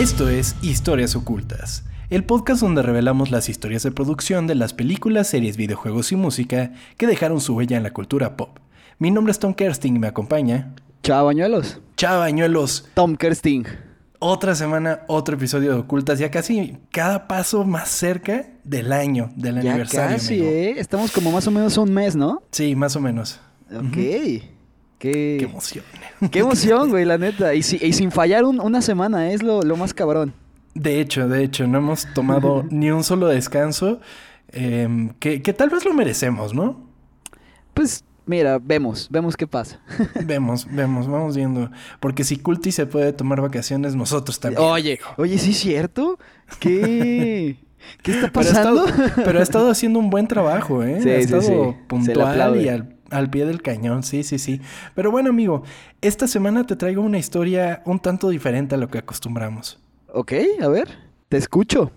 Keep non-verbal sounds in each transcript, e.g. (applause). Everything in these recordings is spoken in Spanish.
Esto es Historias Ocultas, el podcast donde revelamos las historias de producción de las películas, series, videojuegos y música que dejaron su huella en la cultura pop. Mi nombre es Tom Kersting y me acompaña. Chavañuelos. Chavañuelos. Tom Kersting. Otra semana, otro episodio de Ocultas, ya casi cada paso más cerca del año, del Ya aniversario. casi, amigo. ¿eh? Estamos como más o menos un mes, ¿no? Sí, más o menos. Ok. Qué Qué, emoción. qué emoción, güey, la neta. Y, si- y sin fallar un- una semana, es lo, lo más cabrón. De hecho, de hecho, no hemos tomado ni un solo descanso, em, que, que tal vez lo merecemos, ¿no? Pues, mira, vemos, vemos qué pasa. (laughs) Vemos, vemos, vamos viendo. Porque si Culti se puede tomar vacaciones, nosotros también. Oye, oye, ¿sí es cierto? ¿Qué, ¿Qué está Pero ha, estado, pasando? pero ha estado haciendo un buen trabajo, ¿eh? Sí, ha sí, estado sí. Se le puntual y al, al pie del cañón, sí, sí, sí. Pero bueno, amigo, esta semana te traigo una historia un tanto diferente a lo que acostumbramos. ok, a ver, te escucho.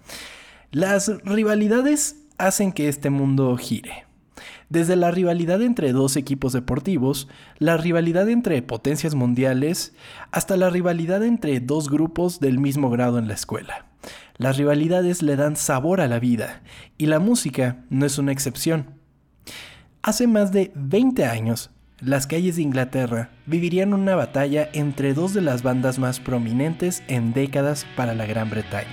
Las rivalidades hacen que este mundo gire. Desde la rivalidad entre dos equipos deportivos, la rivalidad entre potencias mundiales, hasta la rivalidad entre dos grupos del mismo grado en la escuela. Las rivalidades le dan sabor a la vida, y la música no es una excepción. Hace más de 20 años, las calles de Inglaterra vivirían una batalla entre dos de las bandas más prominentes en décadas para la Gran Bretaña.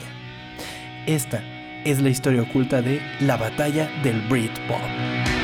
Esta es la historia oculta de la batalla del Britpop.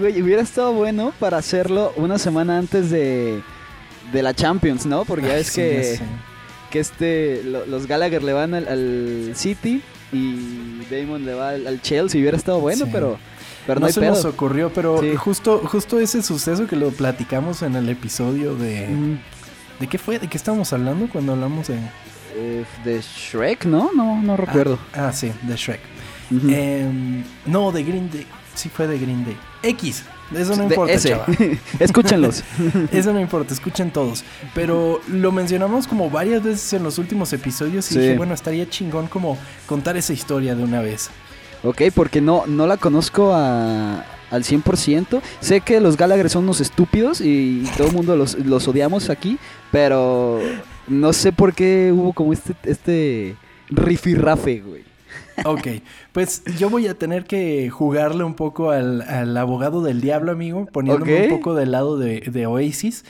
Güey, hubiera estado bueno para hacerlo una semana antes de, de la Champions, ¿no? Porque ya Ay, ves sí, que, que este, lo- los Gallagher le van al, al City y Damon le va al, al Chelsea. Hubiera estado bueno, Sí. pero, pero no, no se pedo. nos ocurrió, pero justo, justo ese suceso que lo platicamos en el episodio de... Mm, ¿De qué fue? ¿De qué estábamos hablando cuando hablamos de...? eh, de Shrek, ¿no? No, no recuerdo. Ah, ah, sí, de Shrek. Em, no, de Green Day. Sí fue de Green Day. X. Eso no importa, ese. chava. (laughs) Escúchenlos. (laughs) Eso no importa, escuchen todos. Pero lo mencionamos como varias veces en los últimos episodios y Sí. dije, bueno, estaría chingón como contar esa historia de una vez. Ok, porque no, no la conozco a- al 100%. Sé que los Gallagher son unos estúpidos y todo el mundo los, los odiamos aquí, pero no sé por qué hubo como este, este rifirrafe, güey. Ok, pues yo voy a tener que jugarle un poco al, al abogado del diablo, amigo, poniéndome un poco del lado de, de Oasis.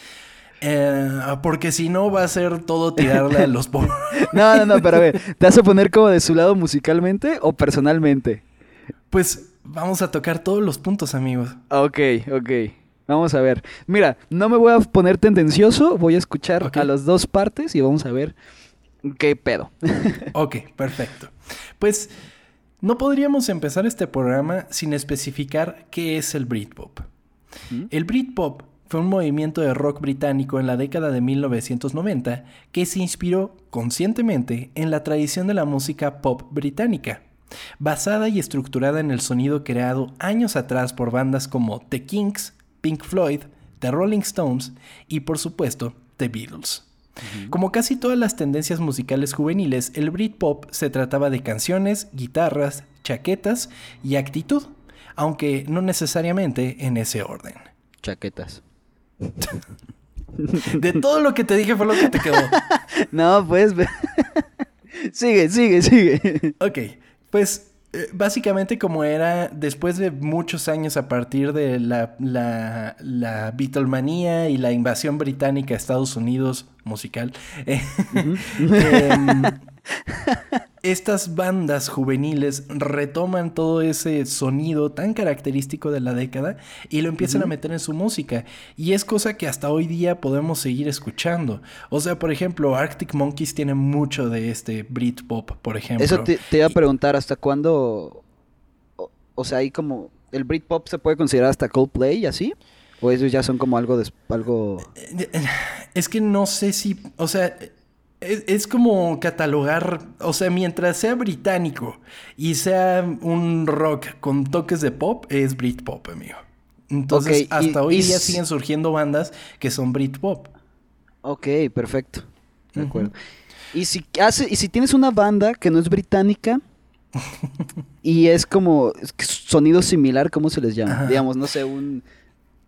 Eh, porque si no va a ser todo tirarle a los pobres. (laughs) No, no, no, pero a ver, ¿te vas a poner como de su lado musicalmente o personalmente? Pues vamos a tocar todos los puntos, amigos. Ok, ok. Vamos a ver. Mira, no me voy a poner tendencioso, voy a escuchar a las dos partes y vamos a ver qué pedo. (laughs) Ok, perfecto. Pues no podríamos empezar este programa sin especificar qué es el Britpop. ¿Mm? El Britpop fue un movimiento de rock británico en la década de 1990 que se inspiró conscientemente en la tradición de la música pop británica, basada y estructurada en el sonido creado años atrás por bandas como The Kinks, Pink Floyd, The Rolling Stones y por supuesto The Beatles. Como casi todas las tendencias musicales juveniles, el Britpop se trataba de canciones, guitarras, chaquetas y actitud, aunque no necesariamente en ese orden. Chaquetas. (laughs) De todo lo que te dije fue lo que te quedó. (laughs) No, pues. (laughs) sigue, sigue, sigue. Ok, pues básicamente como era después de muchos años a partir de la, la, la Beatlemanía y la invasión británica a Estados Unidos musical, eh, (laughs) (laughs) estas bandas juveniles retoman todo ese sonido tan característico de la década y lo empiezan a meter en su música. Y es cosa que hasta hoy día podemos seguir escuchando. O sea, por ejemplo, Arctic Monkeys tiene mucho de este Britpop, por ejemplo. Eso te, te iba a preguntar, ¿hasta cuándo? O, o sea, ahí como. ¿El Britpop se puede considerar hasta Coldplay y así? ¿O esos ya son como algo. des- algo... Es que no sé si, o sea, Es, es como catalogar, o sea, mientras sea británico y sea un rock con toques de pop, es Britpop, amigo. Entonces, y- hasta hoy y día siguen surgiendo bandas que son Britpop. Ok, perfecto. De acuerdo. Y si hace, y si tienes una banda que no es británica (laughs) y es como sonido similar, ¿cómo se les llama? Ajá. Digamos, no sé, un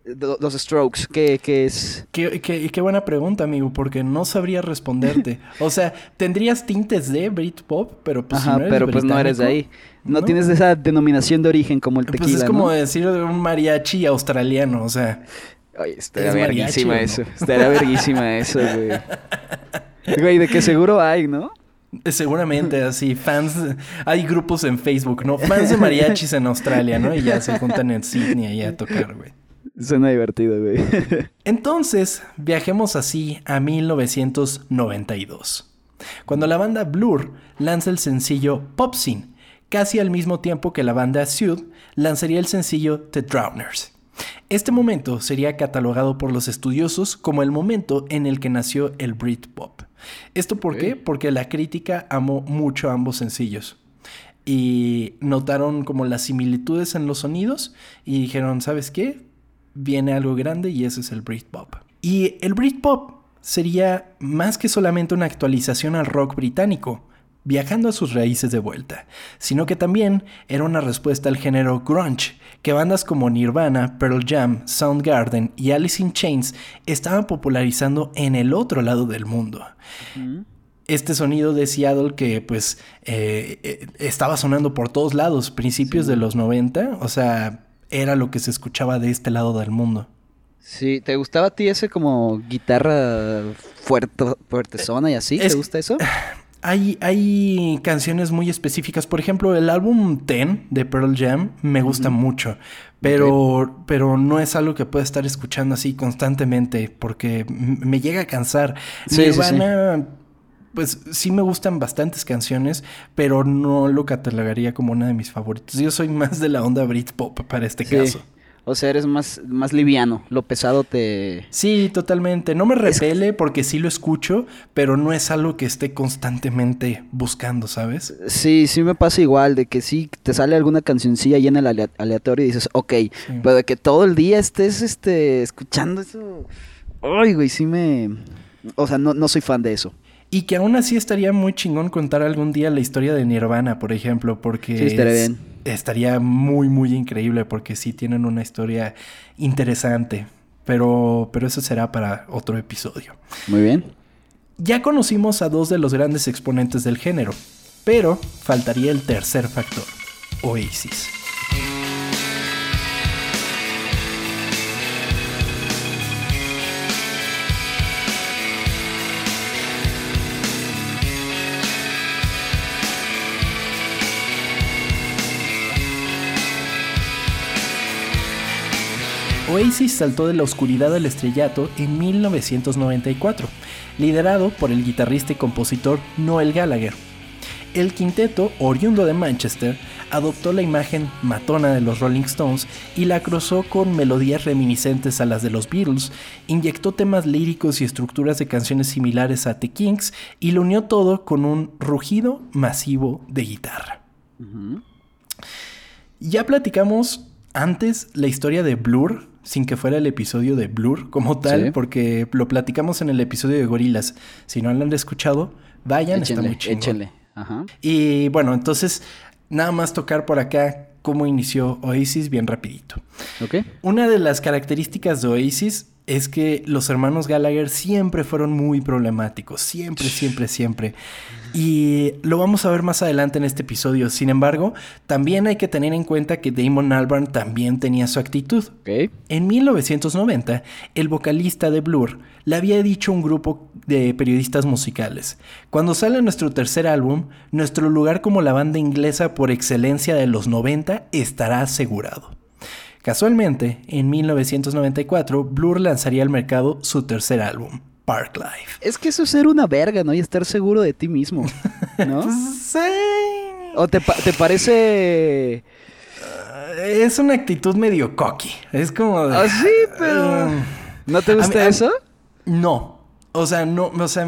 los Strokes, ¿qué, qué es? Qué, qué- qué buena pregunta, amigo, porque no sabría responderte. o sea, tendrías tintes de Britpop, pero pues si Ajá, no eres pero pues no eres de ahí. No, tienes esa denominación de origen como el Pues tequila, es como ¿no? decir de un mariachi australiano, o sea. Oye, estaría ¿Es verguísima eso. Estaría verguísima eso, güey. Güey, de que seguro hay, ¿no? Eh, Seguramente así, fans, hay grupos en Facebook, ¿no? Fans de mariachis en Australia, ¿no? Y ya se juntan en Sydney ahí a tocar, güey. Suena divertido, güey. (laughs) Entonces, viajemos así a 1992, cuando la banda Blur lanza el sencillo Pop Scene, casi al mismo tiempo que la banda Sud lanzaría el sencillo The Drowners. Este momento sería catalogado por los estudiosos como el momento en el que nació el Britpop. ¿Esto por qué? Porque la crítica amó mucho ambos sencillos. Y notaron como las similitudes en los sonidos y dijeron, ¿sabes qué? Viene algo grande y ese es el Britpop. Y el Britpop sería más que solamente una actualización al rock británico, viajando a sus raíces de vuelta, sino que también era una respuesta al género grunge, que bandas como Nirvana, Pearl Jam, Soundgarden y Alice in Chains estaban popularizando en el otro lado del mundo. Este sonido de Seattle que pues eh, eh, estaba sonando por todos lados, principios de los 90, o sea, era lo que se escuchaba de este lado del mundo. Sí, ¿te gustaba a ti ese como guitarra fuerte, fuertezona y así? ¿Te Es- gusta eso? (sighs) Hay, hay canciones muy específicas. Por ejemplo, el álbum Ten de Pearl Jam me gusta mucho. Pero, pero no es algo que pueda estar escuchando así constantemente porque me llega a cansar. Sí, sí, sí. Pues sí me gustan bastantes canciones, pero no lo catalogaría como una de mis favoritos. Yo soy más de la onda Britpop para este Sí. caso. O sea, eres más, más liviano. Lo pesado te... Sí, totalmente. No me repele porque sí lo escucho, pero no es algo que esté constantemente buscando, ¿sabes? Sí, sí me pasa igual, de que sí te sale alguna cancioncilla ahí en el alea- aleatorio y dices, ok, pero de que todo el día estés este, escuchando eso... Ay, güey, sí me... O sea, no, no soy fan de eso. Y que aún así estaría muy chingón contar algún día la historia de Nirvana, por ejemplo, porque Sí, estaría es- bien. estaría muy, muy increíble porque sí tienen una historia interesante. Pero, pero eso será para otro episodio. Muy bien. Ya conocimos a dos de los grandes exponentes del género, pero faltaría el tercer factor, Oasis. Oasis saltó de la oscuridad al estrellato en 1994, liderado por el guitarrista y compositor Noel Gallagher. El quinteto, oriundo de Manchester, adoptó la imagen matona de los Rolling Stones y la cruzó con melodías reminiscentes a las de los Beatles, inyectó temas líricos y estructuras de canciones similares a The Kings y lo unió todo con un rugido masivo de guitarra. Ya platicamos antes la historia de Blur, sin que fuera el episodio de Blur como tal, Sí. porque lo platicamos en el episodio de Gorilas. Si no lo han escuchado, vayan, está muy chingón. échenle. Ajá. Y bueno, entonces nada más tocar por acá cómo inició Oasis bien rapidito. ¿Ok? Una de las características de Oasis es que los hermanos Gallagher siempre fueron muy problemáticos, siempre, siempre, siempre. Y lo vamos a ver más adelante en este episodio. Sin embargo, también hay que tener en cuenta que Damon Albarn también tenía su actitud. En 1990, el vocalista de Blur le había dicho a un grupo de periodistas musicales, cuando sale nuestro tercer álbum, nuestro lugar como la banda inglesa por excelencia de los 90 estará asegurado. Casualmente, en 1994, Blur lanzaría al mercado su tercer álbum, Park Life. Es que eso es ser una verga, ¿no? Y estar seguro de ti mismo, (laughs) ¿no? Sí. ¿O te, pa- te parece... Es una actitud medio cocky. Es como de... Ah, sí, pero... Mm. ¿No te mí- gusta mí- eso? No. O sea, no, o sea,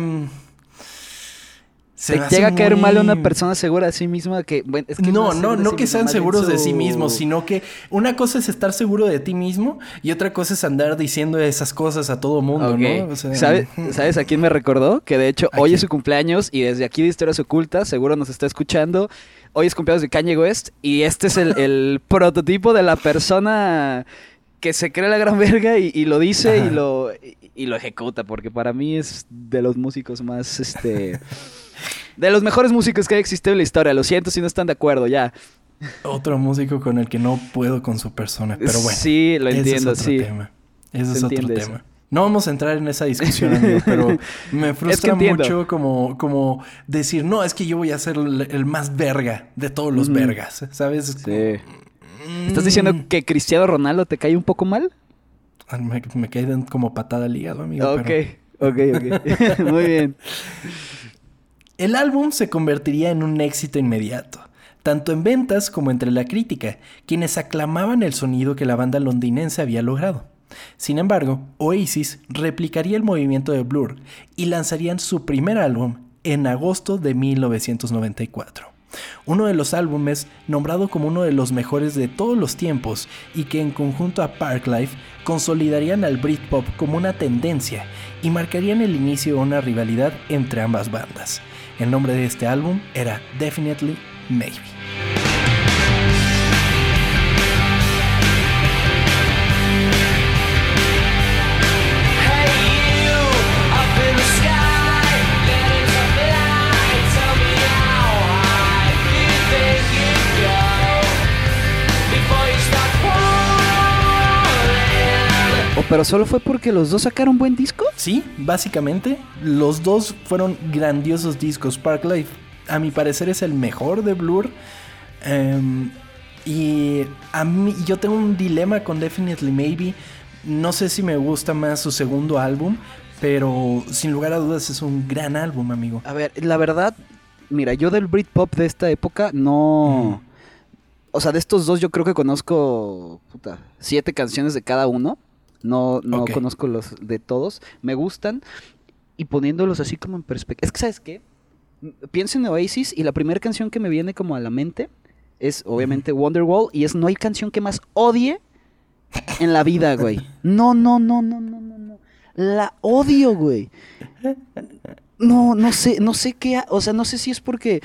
Se Te llega a caer muy- mal una persona segura de sí misma que... bueno, es que no, no, no sí que sean seguros de sí mismos, sino que una cosa es estar seguro de ti mismo y otra cosa es andar diciendo esas cosas a todo mundo. ¿no? O sea, ¿Sabe- ¿Sabes a quién me recordó? Que de hecho ¿A hoy quién? es su cumpleaños y desde aquí de Historias Ocultas seguro nos está escuchando. Hoy es cumpleaños de Kanye West y este es el, (laughs) el prototipo de la persona que se cree la gran verga y, y lo dice Ajá. y lo, y, y lo ejecuta porque para mí es de los músicos más, este... (laughs) De los mejores músicos que ha existido en la historia. Lo siento si no están de acuerdo, ya. Otro músico con el que no puedo con su persona, pero bueno. Sí, lo ese entiendo, es otro sí. tema. Ese Se es otro tema. eso. No vamos a entrar en esa discusión, amigo, pero (laughs) me frustra mucho como, como decir, no, es que yo voy a ser el, el más verga de todos los vergas, ¿sabes? Es como, Sí. mm, ¿Estás diciendo que Cristiano Ronaldo te cae un poco mal? Ah, Me, me caen como patada al hígado, amigo. Ok, pero- ok, ok. (laughs) Muy bien. (laughs) El álbum se convertiría en un éxito inmediato, tanto en ventas como entre la crítica, quienes aclamaban el sonido que la banda londinense había logrado. Sin embargo, Oasis replicaría el movimiento de Blur y lanzarían su primer álbum en agosto de 1994. Uno de los álbumes nombrado como uno de los mejores de todos los tiempos y que en conjunto a Parklife consolidarían al Britpop como una tendencia y marcarían el inicio de una rivalidad entre ambas bandas. El nombre de este álbum era Definitely Maybe. Pero solo fue porque los dos sacaron buen disco. Sí, básicamente, los dos fueron grandiosos discos. Parklife, a mi parecer, es el mejor de Blur. Em, y a mí, yo tengo un dilema con Definitely Maybe. No sé si me gusta más su segundo álbum, pero sin lugar a dudas es un gran álbum, amigo. A ver, la verdad, mira, yo del Britpop de esta época no. O sea, de estos dos yo creo que conozco puta, siete canciones de cada uno. No, no conozco los de todos. Me gustan. Y poniéndolos así como en perspectiva. Es que, ¿sabes qué? Pienso en Oasis y la primera canción que me viene como a la mente es obviamente Wonderwall. Y es no hay canción que más odie en la vida, güey. No, no, no, no, no, no, no. La odio, güey. No, no sé, no sé qué, o sea, no sé si es porque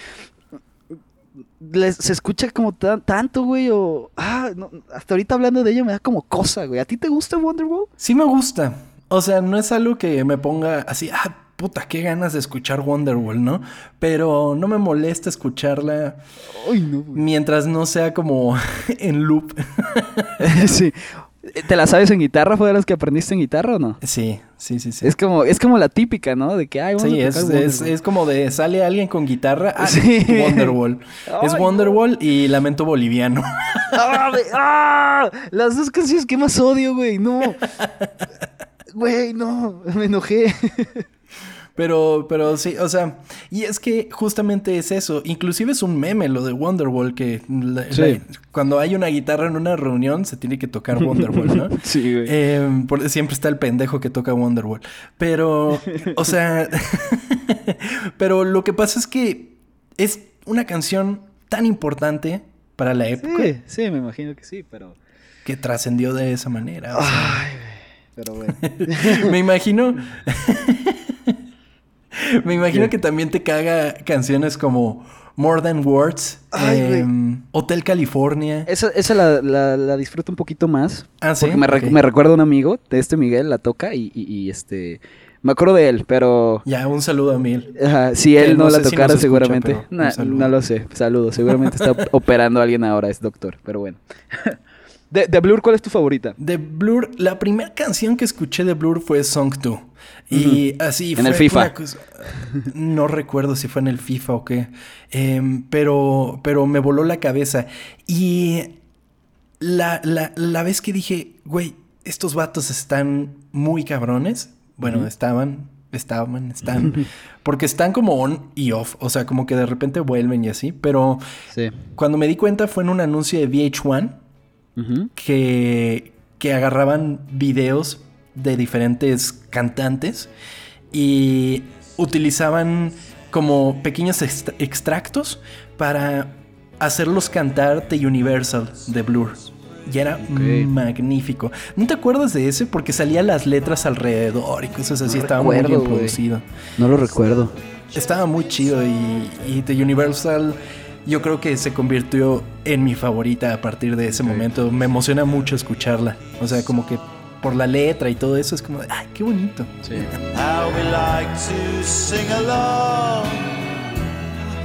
les- se escucha como tan- tanto, güey, o ah, no, hasta ahorita hablando de ella me da como cosa, güey. ¿A ti te gusta Wonderwall? Sí me gusta. O sea, no es algo que me ponga así, ah, puta, qué ganas de escuchar Wonderwall, ¿no? Pero no me molesta escucharla Ay, no, mientras no sea como (laughs) en loop. (laughs) sí. ¿Te la sabes en guitarra? ¿Fue de las que aprendiste en guitarra o no? Sí, sí, sí, sí. Es como, es como la típica, ¿no? De que, ay, vamos Sí, a es, tocar es, es como de sale alguien con guitarra. Ah, Sí. Wonderwall. (laughs) es Wonderwall y Lamento Boliviano. (laughs) ¡Ah! ¡Ah! Las dos canciones que más odio, güey. No. (laughs) Güey, no. Me enojé. Pero, pero sí, o sea, y es que justamente es eso. Inclusive es un meme lo de Wonderwall, que la- Sí. la- cuando hay una guitarra en una reunión se tiene que tocar Wonderwall, ¿no? (laughs) Sí, güey. Eh, por- siempre está el pendejo que toca Wonderwall. Pero, o sea, (laughs) pero lo que pasa es que es una canción tan importante para la época Sí, sí, me imagino que sí, pero. que trascendió de esa manera. o sea. Ay, güey. Pero bueno. (laughs) Me imagino. (laughs) Me imagino que también te caga canciones como More Than Words, Ay, em, Hotel California. Esa, esa la, la- la disfruto un poquito más. Ah, ¿sí? Porque me, re- Ok. me recuerda a un amigo de este Miguel, la toca y, y- y, este. Me acuerdo de él, pero. Ya, un saludo a Mil. ajá, si él no, no la si tocara, escucha, seguramente. Nah, no lo sé. Saludos. Seguramente está (laughs) operando a alguien ahora, es doctor. Pero bueno. (laughs) De, de Blur, ¿cuál es tu favorita? De Blur, la primera canción que escuché de Blur fue Song 2. Y así En el fue FIFA. cosa- (laughs) no recuerdo si fue en el FIFA o qué. Em, pero, pero me voló la cabeza. Y la, la, la vez que dije, güey, estos vatos están muy cabrones. Bueno, estaban, estaban, están. (laughs) porque están como on y off. O sea, como que de repente vuelven y así. Pero Sí. cuando me di cuenta fue en un anuncio de VH1 que, que agarraban videos de diferentes cantantes y utilizaban como pequeños extra- extractos para hacerlos cantar The Universal de Blur. Y era magnífico. ¿No te acuerdas de ese? Porque salían las letras alrededor y cosas así. No Estaba muy bien producido. No lo recuerdo. Estaba muy chido y, y The Universal yo creo que se convirtió en mi favorita a partir de ese momento. Me emociona mucho escucharla. O sea, como que por la letra y todo eso es como de, ay, qué bonito. How we like to sing along,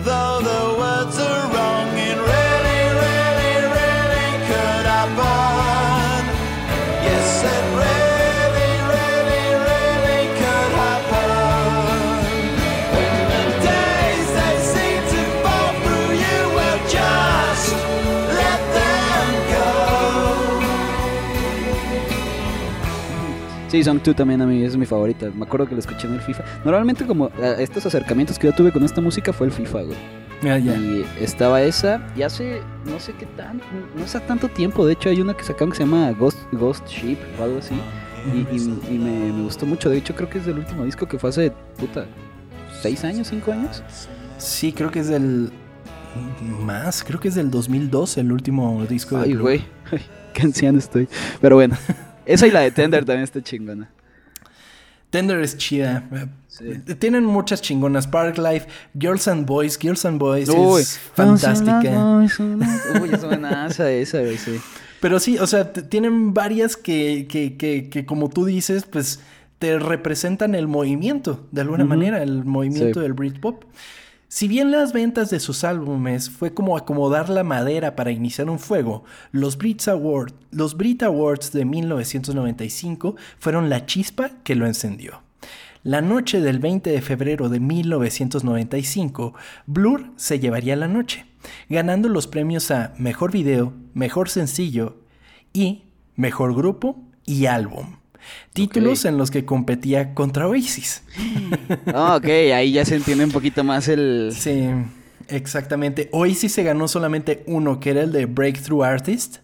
though the words are wrong. Sí, Song 2 también a mí es mi favorita. Me acuerdo que la escuché en el FIFA. Normalmente como eh, estos acercamientos que yo tuve con esta música fue el FIFA, güey. Ah, ya. Y estaba esa, y hace no sé qué tan, no hace tanto tiempo, de hecho hay una que sacaron que se llama Ghost, Ghost Ship o algo así. Y, y- y me, me gustó mucho, de hecho creo que es del último disco que fue hace, puta, ¿seis años, cinco años? Sí, creo que es del... Más, creo que es del 2002 el último disco Ay, güey, (laughs) qué anciano estoy. Pero bueno, (laughs) esa y la de Tender también está chingona. Tender es chida. Sí. Tienen muchas chingonas. Park Life, Girls and Boys. Girls and Boys (laughs) Uy, es fantástica. Uy, es buenaza esa, güey, sí. Pero sí, o sea, tienen varias que, que, que, que como tú dices, pues te representan el movimiento, de alguna manera, el movimiento Sí. del Britpop. Si bien las ventas de sus álbumes fue como acomodar la madera para iniciar un fuego, los Brit, Award, los Brit Awards de 1995 fueron la chispa que lo encendió. La noche del 20 de febrero de 1995, Blur se llevaría la noche, ganando los premios a Mejor Video, Mejor Sencillo y Mejor Grupo y Álbum. Títulos en los que competía contra Oasis. Ah, ok, ahí ya se entiende un poquito más el... Sí, exactamente. Oasis se ganó solamente uno, que era el de Breakthrough Artist.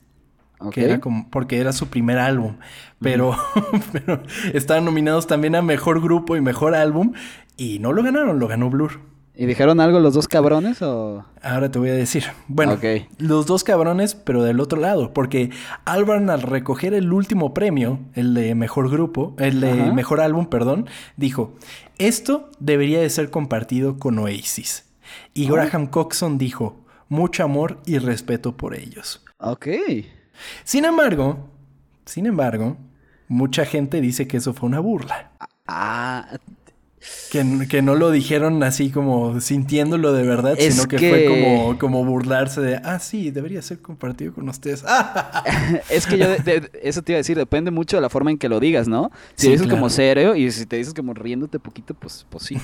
Que era como, porque era su primer álbum. Pero, (laughs) pero estaban nominados también a Mejor Grupo y Mejor Álbum. Y no lo ganaron, lo ganó Blur. ¿Y dijeron algo los dos cabrones o...? Ahora te voy a decir. Bueno, los dos cabrones, pero del otro lado. Porque Albarn al recoger el último premio, el de Mejor Grupo, el de Ajá. Mejor Álbum, perdón, dijo, esto debería de ser compartido con Oasis. Y Ah. Graham Coxon dijo, mucho amor y respeto por ellos. Ok. Sin embargo, sin embargo, mucha gente dice que eso fue una burla. Ah, Que, que no lo dijeron así como sintiéndolo de verdad, Es sino que, que- fue como, como burlarse de, ah, sí, debería ser compartido con ustedes. (laughs) (laughs) Es que yo, de- de- eso te iba a decir, depende mucho de la forma en que lo digas, ¿no? Si Sí, dices claro. como serio y si te dices como riéndote poquito, pues, pues sí.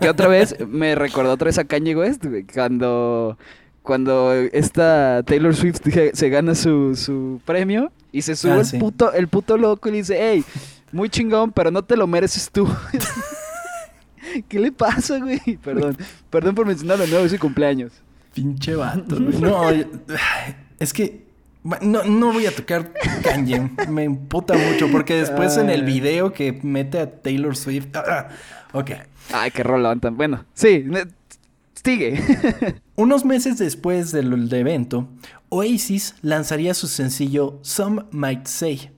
que otra vez me recordó otra vez a Kanye West, cuando, cuando esta Taylor Swift se gana su, su premio y se sube Ah, el, sí. puto, el puto loco y le dice, hey, muy chingón, pero no te lo mereces tú. (laughs) (laughs) ¿Qué le pasa, güey? (laughs) Perdón, perdón por mencionarlo nuevo, es su cumpleaños. Pinche vato. (laughs) güey. No, es que no, no voy a tocar Kanye. Me imputa mucho porque después en el Ay. video que mete a Taylor Swift. ah, ok. Ay, qué rolón tan bueno. Sí, sigue. Unos meses después del del evento, Oasis lanzaría su sencillo Some Might Say,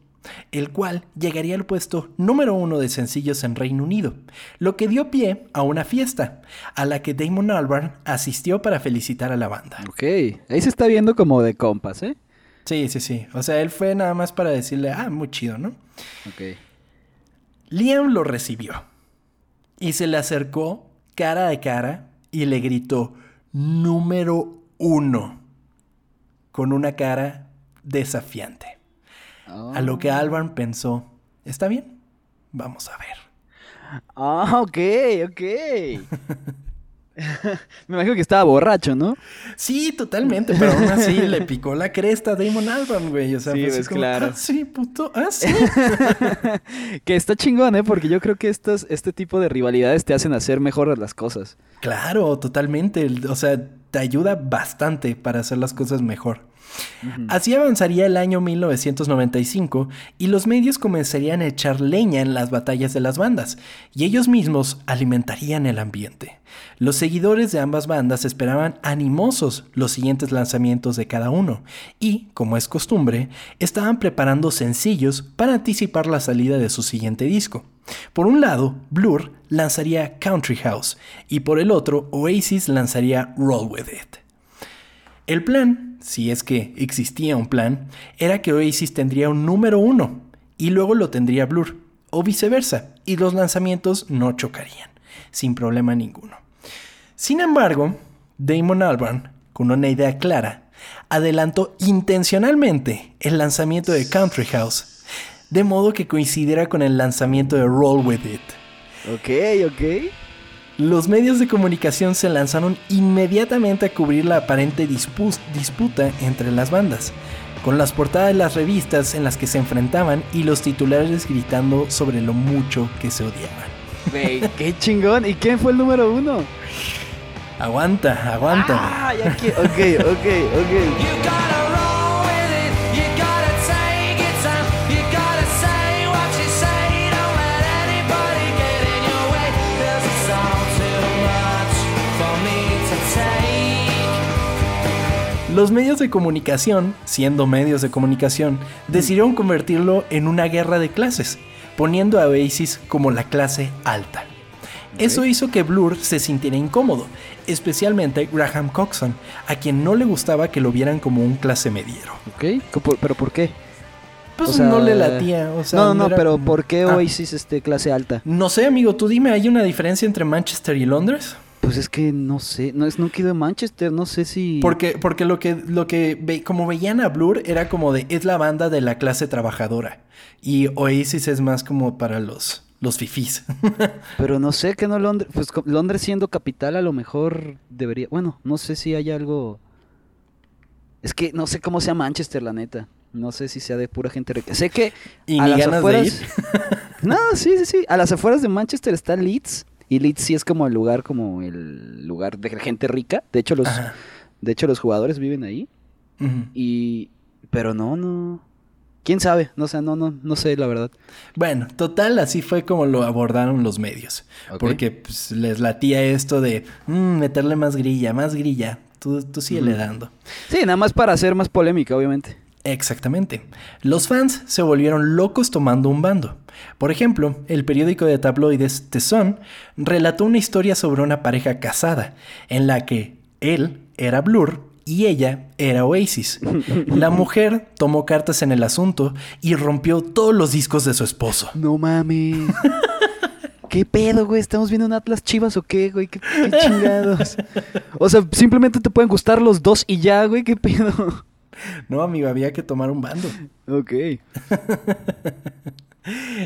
el cual llegaría al puesto número uno de sencillos en Reino Unido, lo que dio pie a una fiesta, a la que Damon Albarn asistió para felicitar a la banda. Ok, ahí se está viendo como de compas, ¿eh? Sí, sí, sí. O sea, él fue nada más para decirle, ah, muy chido, ¿no? Ok. Liam lo recibió y se le acercó cara a cara y le gritó número uno con una cara desafiante. A lo que Alban pensó, está bien, vamos a ver. Ah, ok, ok. (laughs) Me imagino que estaba borracho, ¿no? Sí, totalmente, pero aún así (laughs) le picó la cresta a Damon Albarn, güey. O sea, Sí, pues, como, claro. ah, sí, puto, ah, (laughs) sí. que está chingón, ¿eh? Porque yo creo que estas, este tipo de rivalidades te hacen hacer mejor las cosas. Claro, totalmente. O sea, te ayuda bastante para hacer las cosas mejor. Así avanzaría el año 1995 y los medios comenzarían a echar leña en las batallas de las bandas, y ellos mismos alimentarían el ambiente. Los seguidores de ambas bandas esperaban animosos los siguientes lanzamientos de cada uno, y, como es costumbre, estaban preparando sencillos para anticipar la salida de su siguiente disco. Por un lado, Blur lanzaría Country House, y por el otro, Oasis lanzaría Roll With It. El plan, si es que existía un plan, era que Oasis tendría un número uno y luego lo tendría Blur, o viceversa, y los lanzamientos no chocarían, sin problema ninguno. Sin embargo, Damon Albarn, con una idea clara, adelantó intencionalmente el lanzamiento de Country House, de modo que coincidiera con el lanzamiento de Roll With It. Ok, ok. Los medios de comunicación se lanzaron inmediatamente a cubrir la aparente dispu- disputa entre las bandas, con las portadas de las revistas en las que se enfrentaban y los titulares gritando sobre lo mucho que se odiaban. Güey, (laughs) qué chingón. ¿Y quién fue el número uno? Aguanta, aguanta. Ah, ya que... Ok, ok, ok. Los medios de comunicación, siendo medios de comunicación, decidieron convertirlo en una guerra de clases, poniendo a Oasis como la clase alta. Eso hizo que Blur se sintiera incómodo, especialmente Graham Coxon, a quien no le gustaba que lo vieran como un clase mediero. Ok, ¿Cómo- ¿pero por qué? Pues O sea, no le latía, o sea, no, no, no, era pero ¿por qué Ah, Oasis este clase alta? No sé, amigo, tú dime, ¿hay una diferencia entre Manchester y Londres? Pues es que no sé, no es nunca he ido a Manchester, no sé si Porque, porque lo que, lo que ve- como veían a Blur era como de, es la banda de la clase trabajadora. Y Oasis es más como para los, los fifís. (laughs) Pero no sé que no Londres, pues Londres siendo capital a lo mejor debería, bueno, no sé si hay algo Es que no sé cómo sea Manchester, la neta. No sé si sea de pura gente rica. Sé que Y a ni las ganas de afueras ir. (laughs) No, sí, sí, sí, a las afueras de Manchester está Leeds y Leeds sí es como el lugar como el lugar de gente rica. De hecho los Ajá. de hecho los jugadores viven ahí y pero no, no ¿Quién sabe? No sé, no, no, no sé la verdad. Bueno, total, así fue como lo abordaron los medios. Porque pues, les latía esto de "Mm, meterle más grilla, más grilla. Tú, tú síguele Ujú. dando. Sí, nada más para hacer más polémica, obviamente. Exactamente. Los fans se volvieron locos tomando un bando. Por ejemplo, el periódico de tabloides The Sun relató una historia sobre una pareja casada, en la que él era Blur y ella era Oasis. (laughs) La mujer tomó cartas en el asunto y rompió todos los discos de su esposo. No mames. (laughs) ¿Qué pedo, güey? ¿Estamos viendo un Atlas Chivas o qué, güey? ¿Qué, qué (laughs) chingados? O sea, simplemente te pueden gustar los dos y ya, güey. ¿Qué pedo? No, amigo, había que tomar un bando. Ok.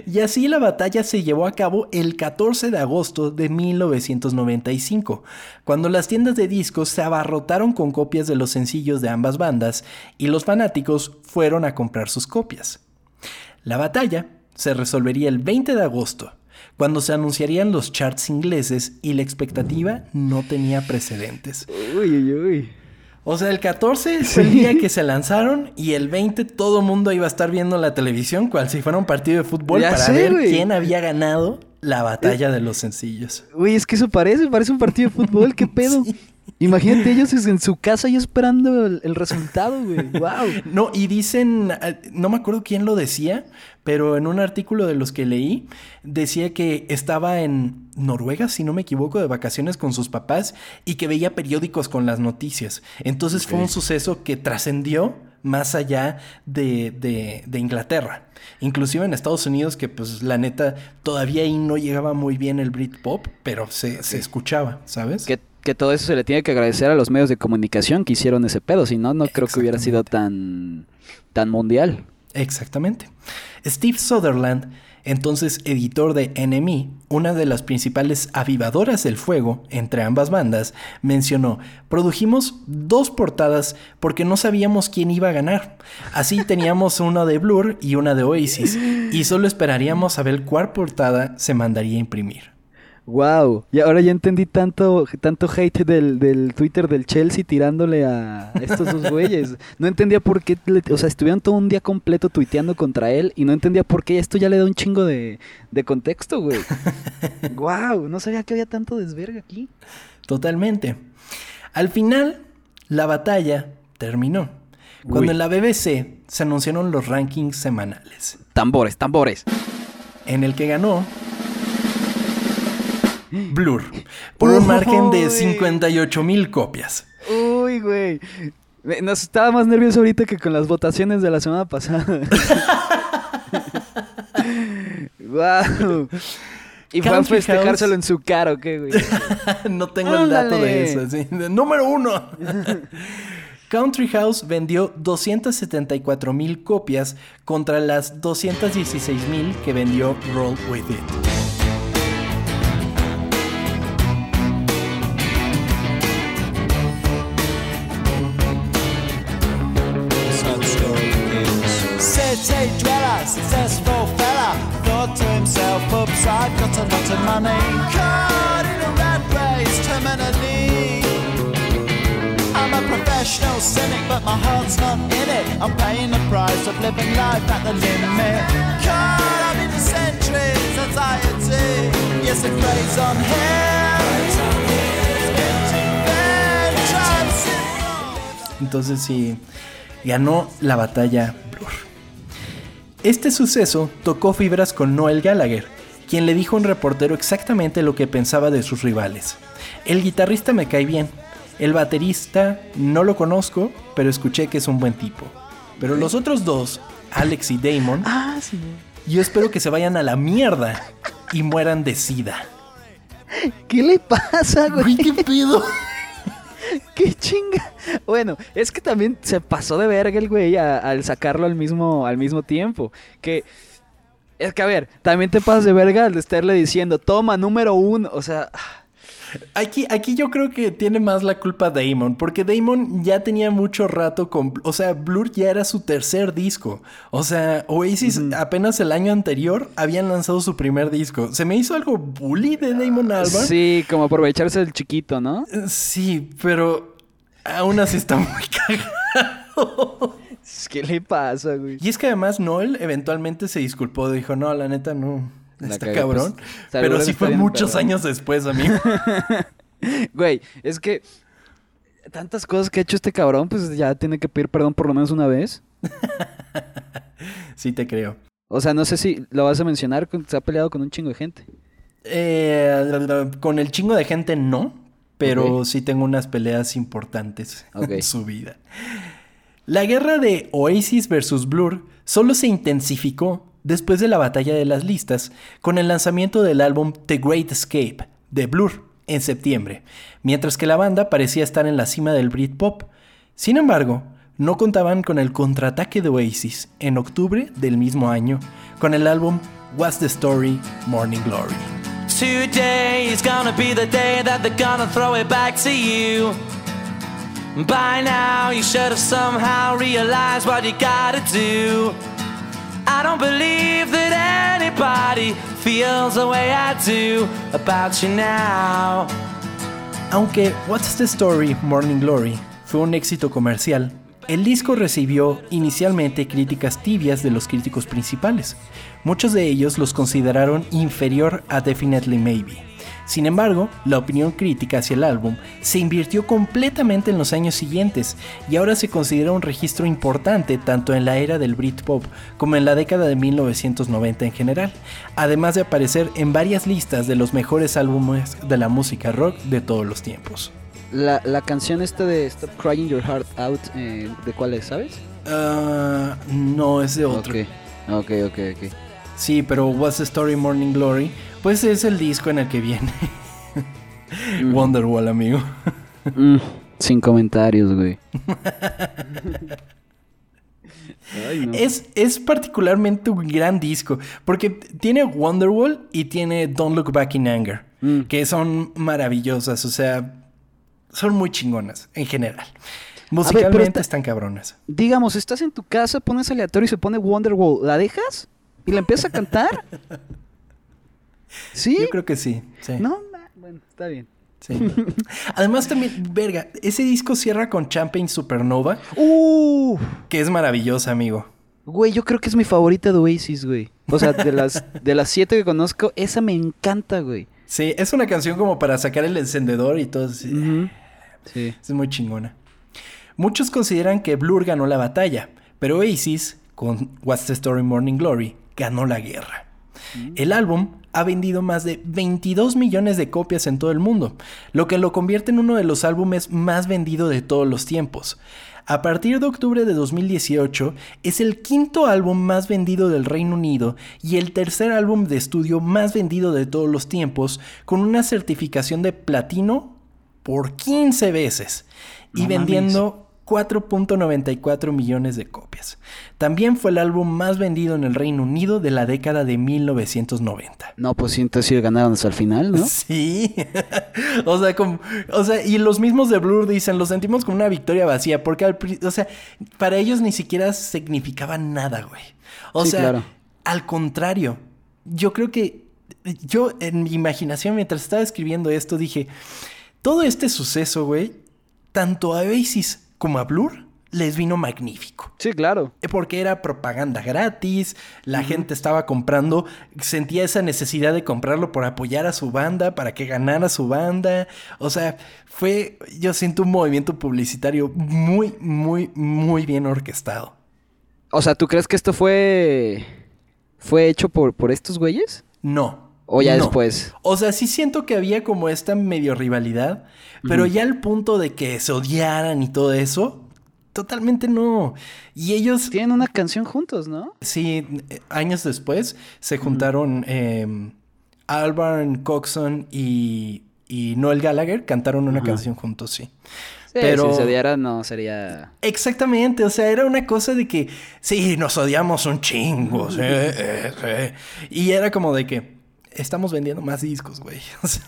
Y así la batalla se llevó a cabo el 14 de agosto de 1995, cuando las tiendas de discos se abarrotaron con copias de los sencillos de ambas bandas y los fanáticos fueron a comprar sus copias. La batalla se resolvería el 20 de agosto, cuando se anunciarían los charts ingleses y la expectativa no tenía precedentes. Uy, uy, uy. O sea, el 14 fue el día que se lanzaron y el 20 todo mundo iba a estar viendo la televisión cual si fuera un partido de fútbol Ya para sé, ver quién había ganado la batalla de los sencillos. Güey, es que eso parece, parece un partido de fútbol. ¿Qué pedo? (laughs) Imagínate ellos en su casa y esperando el, el resultado, güey. (laughs) Wow. No, y dicen, eh, no me acuerdo quién lo decía, pero en un artículo de los que leí, decía que estaba en Noruega, si no me equivoco, de vacaciones con sus papás y que veía periódicos con las noticias. Entonces fue un suceso que trascendió más allá de, de- de Inglaterra. Inclusive en Estados Unidos, que pues la neta todavía ahí no llegaba muy bien el Britpop, pero se, se escuchaba, ¿sabes? Que, que todo eso se le tiene que agradecer a los medios de comunicación que hicieron ese pedo. Si no, no creo que hubiera sido tan, tan mundial. Exactamente. Steve Sutherland, entonces editor de NME, una de las principales avivadoras del fuego entre ambas bandas, mencionó, produjimos dos portadas porque no sabíamos quién iba a ganar. Así (laughs) teníamos una de Blur y una de Oasis, y solo esperaríamos a ver cuál portada se mandaría a imprimir. Wow. Y ahora ya entendí tanto, tanto hate del, del Twitter del Chelsea tirándole a estos dos güeyes. No entendía por qué, le- o sea, estuvieron todo un día completo tuiteando contra él y no entendía por qué esto ya le da un chingo de, de contexto, güey. (laughs) wow, no sabía que había tanto desverga aquí. Totalmente. Al final, la batalla terminó. Cuando Uy. en la BBC se anunciaron los rankings semanales, Tambores, tambores. en el que ganó Blur, por un margen de Uy. 58 mil copias. Uy, güey. Nos estaba más nervioso ahorita que con las votaciones de la semana pasada. (laughs) wow. Y fue a festejárselo en su cara, ¿o qué, güey? (laughs) no tengo el dato de eso. sí. Número uno. (laughs) Country House vendió 274 mil copias contra las 216 mil que vendió Roll With It. It. On Entonces sí, ganó la batalla Blur. Este suceso tocó fibras con Noel Gallagher, quien le dijo a un reportero exactamente lo que pensaba de sus rivales. El guitarrista me cae bien, el baterista no lo conozco, pero escuché que es un buen tipo. Pero los otros dos, Alex y Damon, Ah, sí. yo espero que se vayan a la mierda y mueran de sida. ¿Qué le pasa, güey? ¿qué pedo? (laughs) ¡Qué chinga! Bueno, es que también se pasó de verga el güey a- al sacarlo al mismo, al mismo tiempo. Que. Es que a ver, también te pasas de verga al estarle diciendo, toma, número uno. O sea, Aquí, aquí yo creo que tiene más la culpa Damon, porque Damon ya tenía mucho rato con... O sea, Blur ya era su tercer disco. O sea, Oasis apenas el año anterior habían lanzado su primer disco. Se me hizo algo bully de Damon Albarn. sí, como aprovecharse del chiquito, ¿no? Sí, pero aún así está muy (laughs) cagado. ¿Qué le pasa, güey? Y es que además Noel eventualmente se disculpó, dijo, no, la neta no, La está cagué, cabrón. pues, pero sí fue muchos años después, amigo. (laughs) Güey, es que tantas cosas que ha hecho este cabrón, pues ya tiene que pedir perdón por lo menos una vez. (laughs) sí te creo. O sea, no sé si lo vas a mencionar, se ha peleado con un chingo de gente. Eh, con el chingo de gente no, pero sí tengo unas peleas importantes (laughs) en su vida. La guerra de Oasis versus Blur solo se intensificó después de la batalla de las listas con el lanzamiento del álbum The Great Escape de Blur en septiembre, mientras que la banda parecía estar en la cima del Britpop. Sin embargo, no contaban con el contraataque de Oasis en octubre del mismo año con el álbum What's the Story Morning Glory. Today is gonna be the day that they're gonna throw it back to you. By now, you should have somehow realized what you gotta do. I don't believe that anybody feels the way I do about you now. Aunque What's the Story Morning Glory fue un éxito comercial, el disco recibió inicialmente críticas tibias de los críticos principales. Muchos de ellos los consideraron inferior a Definitely Maybe. Sin embargo, la opinión crítica hacia el álbum se invirtió completamente en los años siguientes y ahora se considera un registro importante tanto en la era del Britpop como en la década de 1990 en general, además de aparecer en varias listas de los mejores álbumes de la música rock de todos los tiempos. La, la canción esta de Stop Crying Your Heart Out, eh, ¿de cuál es, sabes? Ah, no, es de otro. Ok, ok, ok, ok. Sí, pero What's the Story Morning Glory, pues es el disco en el que viene (laughs) Wonderwall, amigo. Mm, sin comentarios, güey. (laughs) Ay, no. Es, es particularmente un gran disco, porque tiene Wonderwall y tiene Don't Look Back in Anger, Mm. que son maravillosas, o sea, son muy chingonas en general. Musicalmente está- están cabronas. Digamos, estás en tu casa, pones aleatorio y se pone Wonderwall. ¿La dejas? ¿Y la empiezas a cantar? ¿Sí? Yo creo que sí. sí. No, bueno, está bien. Sí. Además también, verga, ese disco cierra con Champagne Supernova, Uh, que es maravillosa, amigo. güey, yo creo que es mi favorita de Oasis, güey. O sea, de las, de las siete que conozco, esa me encanta, güey. Sí, es una canción como para sacar el encendedor y todo. así. Sí. Es muy chingona. Muchos consideran que Blur ganó la batalla, pero Oasis, con What's the Story Morning Glory, ganó la guerra. El álbum ha vendido más de 22 millones de copias en todo el mundo, lo que lo convierte en uno de los álbumes más vendidos de todos los tiempos. A partir de octubre de 2018, es el quinto álbum más vendido del Reino Unido y el tercer álbum de estudio más vendido de todos los tiempos, con una certificación de platino por 15 veces y No vendiendo 4.94 millones de copias. También fue el álbum más vendido en el Reino Unido de la década de 1990. No, pues sí, entonces sí ganaron hasta el final, ¿no? (laughs) Sí. o sea, como, o sea, y los mismos de Blur dicen, lo sentimos como una victoria vacía, porque al, o sea, para ellos ni siquiera significaba nada, güey. O Sí, sea, claro. al contrario, yo creo que yo en mi imaginación mientras estaba escribiendo esto dije, todo este suceso, güey, tanto a Oasis como a Blur les vino magnífico. Sí, claro. Eh, Porque era propaganda gratis, la gente estaba comprando, sentía esa necesidad de comprarlo por apoyar a su banda, para que ganara su banda. O sea, fue, yo siento un movimiento publicitario muy, muy, muy bien orquestado. O sea, ¿tú crees que esto fue fue hecho por, por estos güeyes? No. ¿O ya no. después? O sea, sí siento que había como esta medio rivalidad, pero ya al punto de que se odiaran y todo eso, totalmente no. Y ellos, Tienen una canción juntos, ¿no? Sí, eh, años después se juntaron eh, Albarn Coxon y, y Noel Gallagher, cantaron una canción juntos, sí. Sí, Pero- si se odiaran no sería... Exactamente, o sea, era una cosa de que sí, nos odiamos un chingo, sí, sí. Y era como de que estamos vendiendo más discos, güey. (laughs) O sea,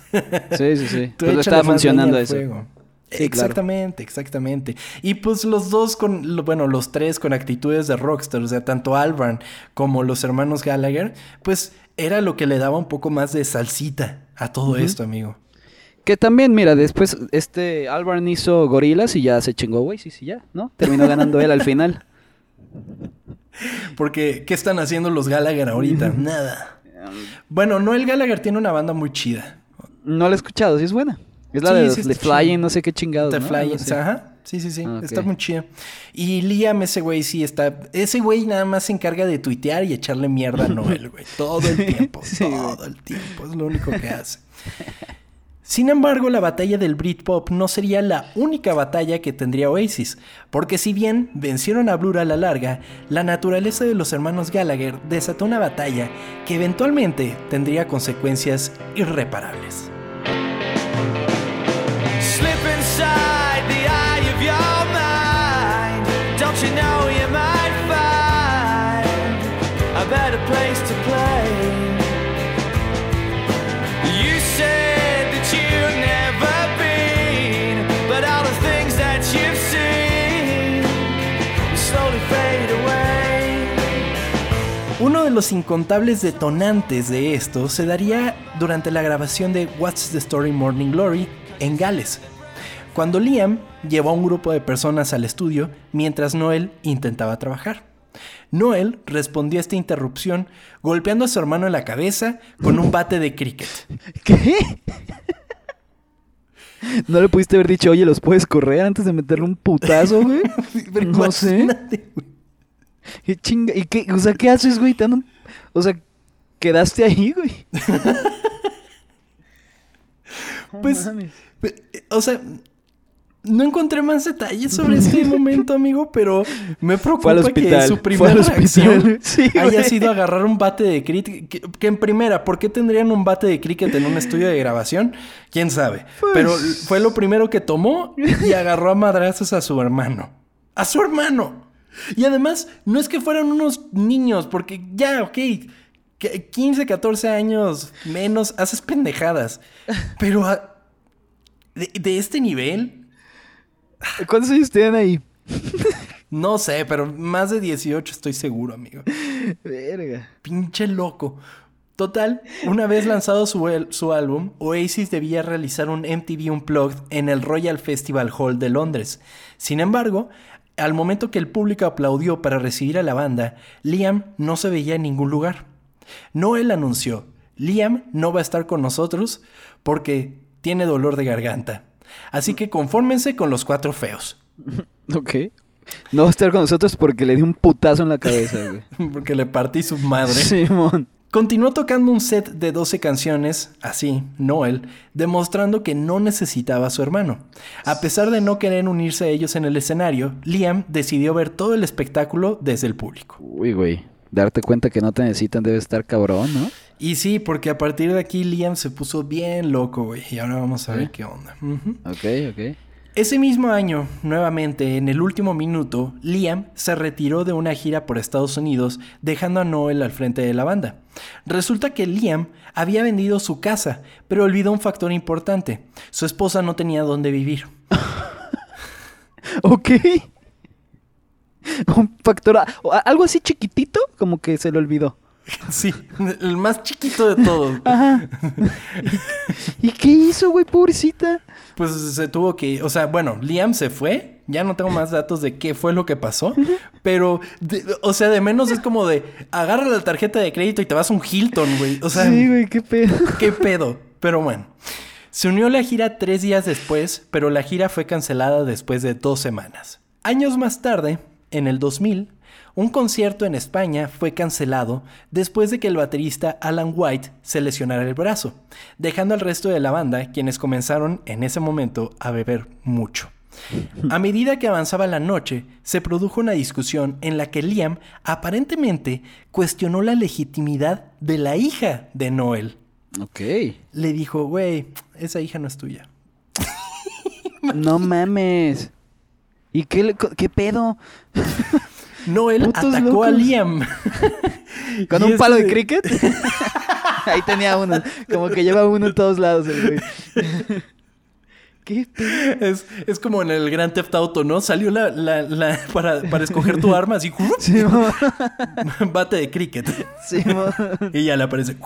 Sí, sí, sí. Pues estaba funcionando eso. fuego. Sí, claro. exactamente, exactamente. Y pues los dos con, bueno, los tres con actitudes de rockstar, o sea, tanto Albarn como los hermanos Gallagher, pues era lo que le daba un poco más de salsita a todo esto, amigo. Que también, mira, después este Albarn hizo gorilas y ya se chingó, güey, sí, sí, ya, ¿no? Terminó ganando él al final. (laughs) Porque, ¿qué están haciendo los Gallagher ahorita? Nada. Bueno, Noel Gallagher tiene una banda muy chida. No la he escuchado, sí es buena. Es la Sí, de sí chida. Flying, no sé qué chingados. The ¿no? Flying, ajá. Sí, sí, sí. Ah. Está muy chido. Y Liam, ese güey sí está. Ese güey nada más se encarga de tuitear y echarle mierda a Noel, güey. Todo el (laughs) tiempo. Todo el tiempo. Es lo único que hace. (laughs) Sin embargo, la batalla del Britpop no sería la única batalla que tendría Oasis, porque si bien vencieron a Blur a la larga, la naturaleza de los hermanos Gallagher desató una batalla que eventualmente tendría consecuencias irreparables. Los incontables detonantes de esto se daría durante la grabación de What's the Story Morning Glory en Gales, cuando Liam llevó a un grupo de personas al estudio mientras Noel intentaba trabajar. Noel respondió a esta interrupción golpeando a su hermano en la cabeza con un bate de cricket. (laughs) ¿Qué? ¿No le pudiste haber dicho, oye, los puedes correr antes de meterle un putazo, güey? (laughs) No sé. ¿Qué chinga? ¿Y qué? O sea, ¿qué haces, güey? Te O sea, quedaste ahí, güey. (laughs) Pues, o sea, no encontré más detalles sobre este (laughs) momento, amigo, pero me preocupa que su primera reacción (laughs) Sí, haya sido agarrar un bate de cricket. Que, que en primera, ¿por qué tendrían un bate de cricket en un estudio de grabación? ¿Quién sabe? Pues- Pero fue lo primero que tomó y agarró a madrazos a su hermano. ¡A su hermano! Y además, no es que fueran unos niños, porque ya, ok, que 15, 14 años menos, haces pendejadas. (laughs) Pero a- de, de este nivel, ¿Cuántos años tienen ahí? (laughs) no sé, pero más de 18 estoy seguro, amigo. Verga. Pinche loco. Total, una vez lanzado su, el- su álbum, Oasis debía realizar un MTV Unplugged en el Royal Festival Hall de Londres. Sin embargo, al momento que el público aplaudió para recibir a la banda, Liam no se veía en ningún lugar. Noel anunció, Liam no va a estar con nosotros porque tiene dolor de garganta. Así que confórmense con los cuatro feos. (laughs) Ok. No va a estar con nosotros porque le di un putazo en la cabeza, güey. (laughs) Porque le partí su madre. Simón. Continuó tocando un set de 12 canciones, así, Noel, demostrando que no necesitaba a su hermano. A pesar de no querer unirse a ellos en el escenario, Liam decidió ver todo el espectáculo desde el público. Uy, güey. Darte cuenta que no te necesitan debe estar cabrón, ¿no? Y sí, porque a partir de aquí Liam se puso bien loco, güey. Y ahora vamos a ver qué onda. Ok, ok. Ese mismo año, nuevamente, en el último minuto, Liam se retiró de una gira por Estados Unidos, dejando a Noel al frente de la banda. Resulta que Liam había vendido su casa, pero olvidó un factor importante. Su esposa no tenía dónde vivir. (laughs) Ok. (laughs) Un factor... a- o a- Algo así chiquitito, como que se le olvidó. (laughs) Sí, el más chiquito de todos. Ajá. ¿Y qué hizo, güey, pobrecita? Pues se tuvo que, o sea, bueno, Liam se fue. Ya no tengo más datos de qué fue lo que pasó. Pero, de- o sea, de menos es como de agarra la tarjeta de crédito y te vas a un Hilton, güey. O sea, sí, güey, qué pedo. ¿Qué pedo? Pero bueno. Se unió la gira tres días después, pero la gira fue cancelada después de dos semanas. Años más tarde, en el 2000, un concierto en España fue cancelado después de que el baterista Alan White se lesionara el brazo, dejando al resto de la banda, quienes comenzaron en ese momento a beber mucho. A medida que avanzaba la noche, se produjo una discusión en la que Liam aparentemente cuestionó la legitimidad de la hija de Noel Ok. le dijo, güey, esa hija no es tuya. No mames. ¿Y qué, qué pedo? Noel atacó a. Liam. (laughs) ¿Con Y un este- palo de cricket? (laughs) Ahí tenía uno. Como que lleva uno en todos lados el güey. (laughs) ¿Qué? Es, es como en el Gran Theft Auto, ¿no? Salió la, la- la- para, para escoger tu arma, así, Sí, bate de cricket. sí, Y ya le aparece.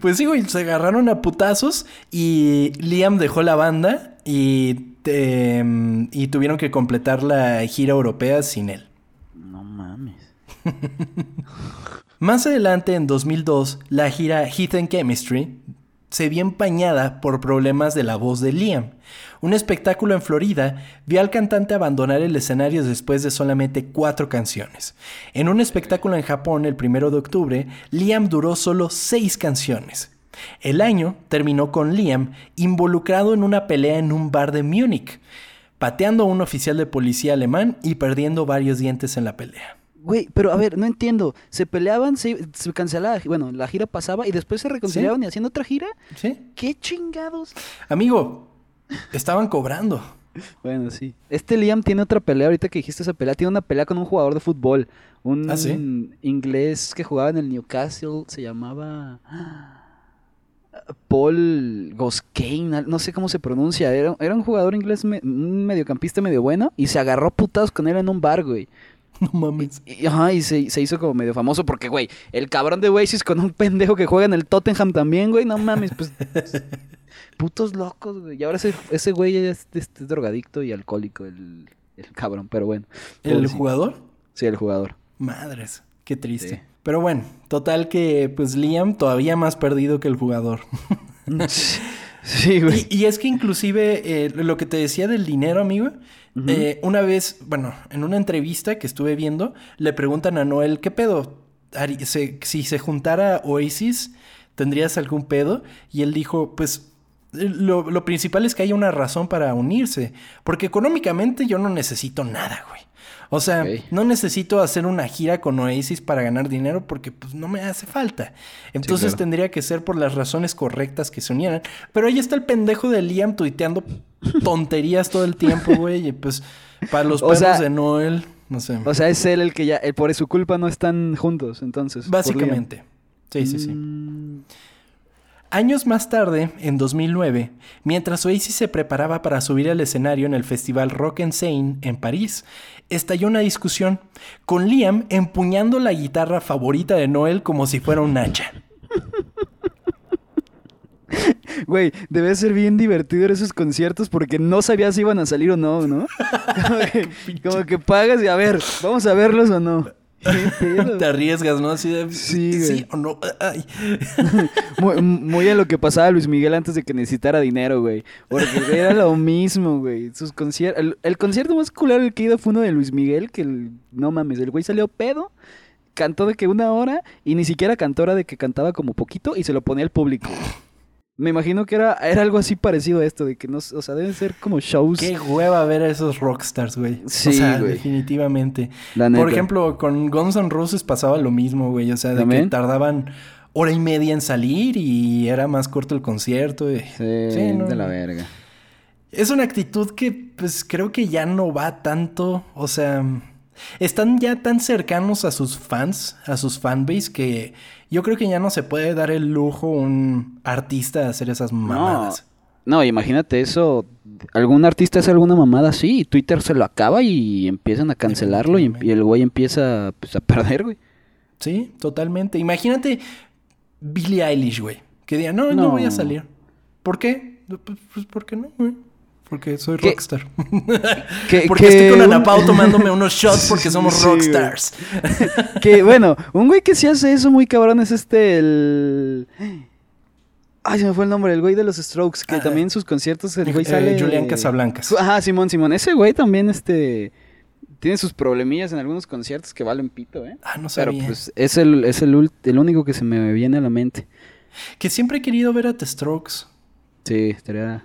Pues sí, güey, se agarraron a putazos y Liam dejó la banda y, em, y tuvieron que completar la gira europea sin él. No mames. (laughs) Más adelante, en 2002, la gira Heat and Chemistry se vio empañada por problemas de la voz de Liam. Un espectáculo en Florida vio al cantante abandonar el escenario después de solamente cuatro canciones. En un espectáculo en Japón el 1 de octubre, Liam duró solo seis canciones. El año terminó con Liam involucrado en una pelea en un bar de Múnich, pateando a un oficial de policía alemán y perdiendo varios dientes en la pelea. Güey, pero a ver, no entiendo. Se peleaban, se, se cancelaba. Bueno, la gira pasaba y después se reconciliaban y hacían otra gira. ¿Sí? ¿Qué chingados? Amigo, estaban cobrando. (laughs) Bueno, sí. Este Liam tiene otra pelea, ahorita que dijiste esa pelea, tiene una pelea con un jugador de fútbol. Un ¿Ah, sí? inglés que jugaba en el Newcastle, se llamaba Paul Goskane, no sé cómo se pronuncia. Era, era un jugador inglés, me- un mediocampista medio bueno, y se agarró putados con él en un bar, güey. (laughs) No mames. Y, ajá, y se, se hizo como medio famoso porque, güey, el cabrón de Oasis con un pendejo que juega en el Tottenham también, güey, no mames, pues... (laughs) putos locos, güey. Y ahora ese, ese güey es, es- es drogadicto y alcohólico, el, el cabrón, pero bueno. ¿El jugador? Sí, el jugador. Madres, qué triste. Sí. Pero bueno, total que pues Liam todavía más perdido que el jugador. (laughs) sí, güey. Y, y es que inclusive eh, lo que te decía del dinero, amigo, eh, una vez, bueno, en una entrevista que estuve viendo, le preguntan a Noel, ¿qué pedo? Se- si se juntara Oasis, ¿tendrías algún pedo? Y él dijo, pues eh, lo, lo principal es que haya una razón para unirse, porque económicamente yo no necesito nada, güey. O sea, no necesito hacer una gira con Oasis para ganar dinero porque pues no me hace falta. Entonces claro. tendría que ser por las razones correctas que se unieran. Pero ahí está el pendejo de Liam tuiteando (laughs) tonterías todo el tiempo, güey. Y pues para los (laughs) perros sea- de Noel, no sé. O sea, es él el que ya, por su culpa no están juntos, entonces. Básicamente. Sí, sí, sí. Mm, Años más tarde, en 2009, mientras Oasis se preparaba para subir al escenario en el festival Rock and Seine en París, estalló una discusión, con Liam empuñando la guitarra favorita de Noel como si fuera un hacha. Güey, debe ser bien divertido en esos conciertos porque no sabías si iban a salir o no, ¿no? (laughs) Como que, como que pagas y a ver, vamos a verlos o no. Te arriesgas, ¿no? Así de... Sí, güey. sí o no. Ay. (laughs) Muy, muy a lo que pasaba Luis Miguel antes de que necesitara dinero, güey. Porque era lo mismo, güey. Sus conciertos. El, el concierto más culero el que he ido fue uno de Luis Miguel, que el- no mames, el güey salió pedo, cantó de que una hora y ni siquiera cantó era de que cantaba como poquito y se lo ponía al público. Me imagino que era, era algo así parecido a esto, de que no, o sea, deben ser como shows. Qué hueva ver a esos rockstars, güey. Sí, o sea, güey. definitivamente. La Por ejemplo, con Guns N' Roses pasaba lo mismo, güey. O sea, de que tardaban hora y media en salir y era más corto el concierto. y- Sí, Sí, no, de la verga. Es una actitud que, pues, creo que ya no va tanto. O sea, están ya tan cercanos a sus fans, a sus fanbase, que yo creo que ya no se puede dar el lujo un artista de hacer esas mamadas. No, imagínate eso. Algún artista hace alguna mamada así y Twitter se lo acaba y empiezan a cancelarlo y, y el güey empieza pues, a perder, güey. Sí, totalmente. Imagínate Billie Eilish, güey. Que diga, no, no, No. voy a salir. ¿Por qué? Pues, pues, ¿por qué no, güey? Porque soy ¿Qué? rockstar. Que- (laughs) porque que estoy con un- Ana Pao tomándome unos (laughs) shots porque somos Sí, güey. rockstars. (laughs) Que bueno, un güey que sí hace eso muy cabrón es este, el... Ay, se me fue el nombre, el güey de los Strokes, que Ah, también en sus conciertos el güey Eh, sale... Julián Casablancas. Ajá, Simón, Simón. Ese güey también, este... Tiene sus problemillas en algunos conciertos que valen pito, ¿eh? Ah, no Pero sabía. pues es el, es el, el único que se me viene a la mente. Que siempre he querido ver a The Strokes. Sí, estaría...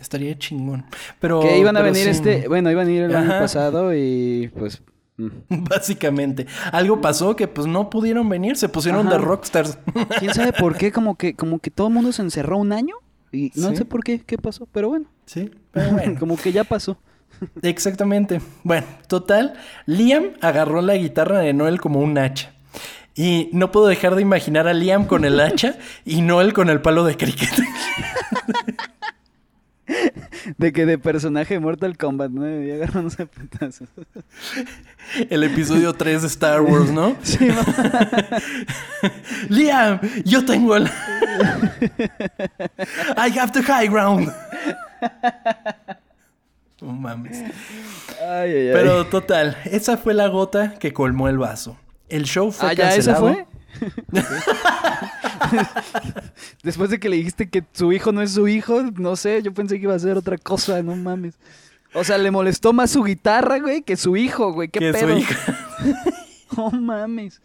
Estaría chingón. Pero, que iban a venir sí, este... Bueno, iban a ir el año pasado y pues... mm. (laughs) Básicamente. Algo pasó que pues no pudieron venir. Se pusieron Ajá. de rockstars. (laughs) ¿Quién sabe por qué? Como que, como que todo el mundo se encerró un año y no Sí. sé por qué, qué pasó, pero bueno. sí, pero bueno. (laughs) como que ya pasó. Exactamente. Bueno, total, Liam agarró la guitarra de Noel como un hacha. Y no puedo dejar de imaginar a Liam con el hacha y Noel con el palo de cricket. (laughs) De que de personaje de Mortal Kombat, ¿no? Y agarrándose a putazos. (laughs) El episodio 3 de Star Wars, ¿no? (laughs) Sí, Liam, yo tengo el... I have the high ground. No mames. Ay, ay, ay. Pero total, esa fue la gota que colmó el vaso. El show fue Ah, ya, ¿esa cancelado. fue? (laughs) Después de que le dijiste que su hijo no es su hijo, no sé, yo pensé que iba a ser otra cosa, no mames. O sea, le molestó más su guitarra, güey, que su hijo, güey, qué Que su pedo. hija- (laughs) No mames.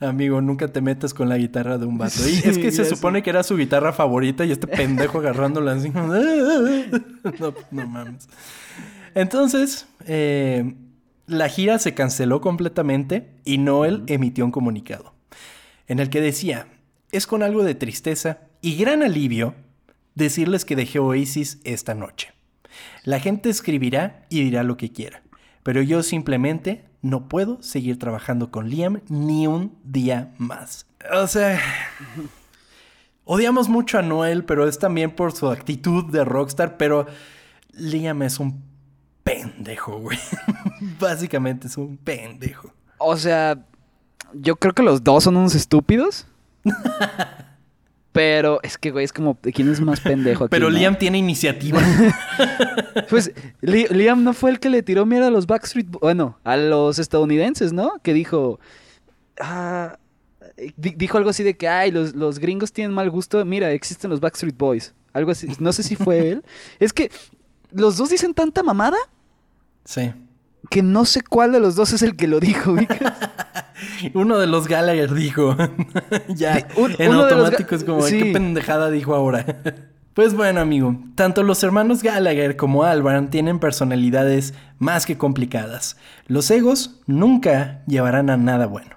Amigo, nunca te metas con la guitarra de un vato. Y es que se supone que era su guitarra favorita y este pendejo agarrándola así. (laughs) No, no mames. Entonces, eh, la gira se canceló completamente y Noel emitió un comunicado en el que decía, es con algo de tristeza y gran alivio decirles que dejé Oasis esta noche. La gente escribirá y dirá lo que quiera, pero yo simplemente no puedo seguir trabajando con Liam ni un día más. O sea, odiamos mucho a Noel, pero es también por su actitud de rockstar, pero Liam es un pendejo, güey. (laughs) Básicamente es un pendejo. O sea, yo creo que los dos son unos estúpidos. Pero es que, güey, es como, ¿quién es más pendejo aquí? Pero no? Liam tiene iniciativa. (laughs) Pues Li- Liam no fue el que le tiró mierda a los Backstreet bueno, a los estadounidenses, ¿no? Que dijo, ah, di- dijo algo así de que, ay, los, los gringos tienen mal gusto, mira, existen los Backstreet Boys. Algo así, no sé si fue él. Es que los dos dicen tanta mamada sí. que no sé cuál de los dos es el que lo dijo. (laughs) Uno de los Gallagher dijo. (laughs) ya, Sí, un- en automático es como, sí. ¿qué pendejada dijo ahora? (laughs) pues bueno, amigo, tanto los hermanos Gallagher como Albarn tienen personalidades más que complicadas. Los egos nunca llevarán a nada bueno.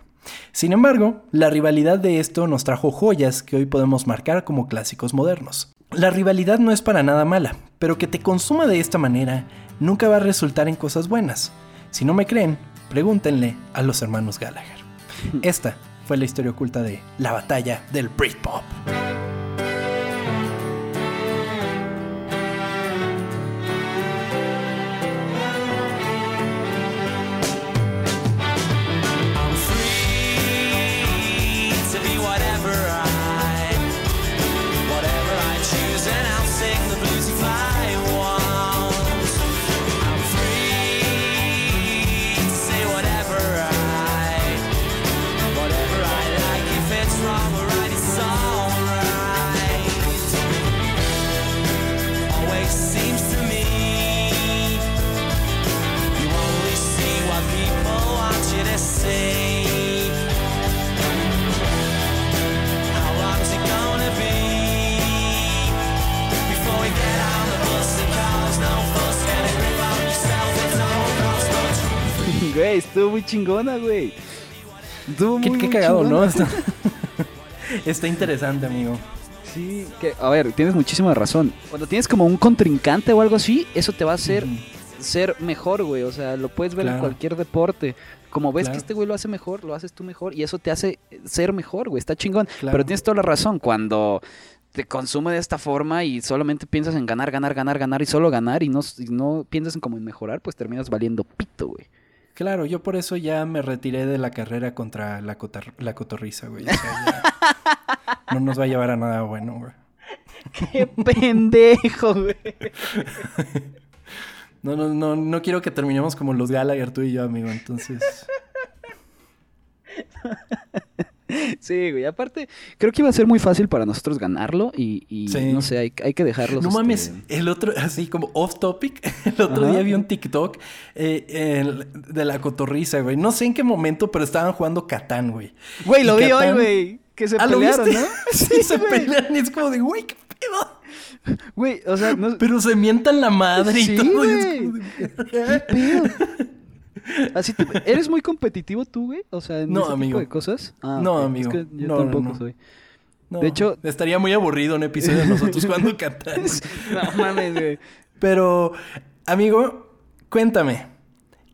Sin embargo, la rivalidad de esto nos trajo joyas que hoy podemos marcar como clásicos modernos. La rivalidad no es para nada mala, pero que te consuma de esta manera nunca va a resultar en cosas buenas. Si no me creen, pregúntenle a los hermanos Gallagher. Esta fue la historia oculta de la batalla del Britpop. Chingona, güey. Estuvo Qué, muy, qué muy cagado, ¿no? Está, (laughs) está interesante, amigo. Sí, que, a ver, tienes muchísima razón. Cuando tienes como un contrincante o algo así, eso te va a hacer ser mejor, güey. O sea, lo puedes ver en cualquier deporte. Como ves Claro. que este güey lo hace mejor, lo haces tú mejor y eso te hace ser mejor, güey. Está chingón. Claro. Pero tienes toda la razón. Cuando te consume de esta forma y solamente piensas en ganar, ganar, ganar, ganar y solo ganar y no, y no piensas en como en mejorar, pues terminas valiendo pito, güey. Claro, yo por eso ya me retiré de la carrera contra la, la cotorriza, güey. O sea, ya no nos va a llevar a nada bueno, güey. ¡Qué pendejo, güey! (laughs) No, no, no, no quiero que terminemos como los Gallagher, tú y yo, amigo. Entonces, (laughs) (laughs) Sí, güey. Aparte, creo que iba a ser muy fácil para nosotros ganarlo y, y Sí. no sé, hay, hay que dejarlos. no este, mames, el otro, así como off topic, (laughs) el otro Ajá. día vi un TikTok eh, el- de la cotorriza, güey. No sé en qué momento, pero estaban jugando Catán, güey. Güey, lo vi hoy, güey. Que se Ah, ¿lo pelearon, viste? ¿no? (laughs) sí, se pelean y es como de, güey, qué pedo. Güey, o sea, no... Pero se mientan la madre Sí, y todo. y es güey. como de, ¿Qué pedo? Así te- ¿Eres muy competitivo tú, güey? O sea, en No, ese amigo. tipo de cosas. Ah, No, amigo. Es que yo No, tampoco no. soy. No, De hecho- estaría muy aburrido un episodio de nosotros jugando Catán. (laughs) no mames, güey. Pero, amigo, cuéntame.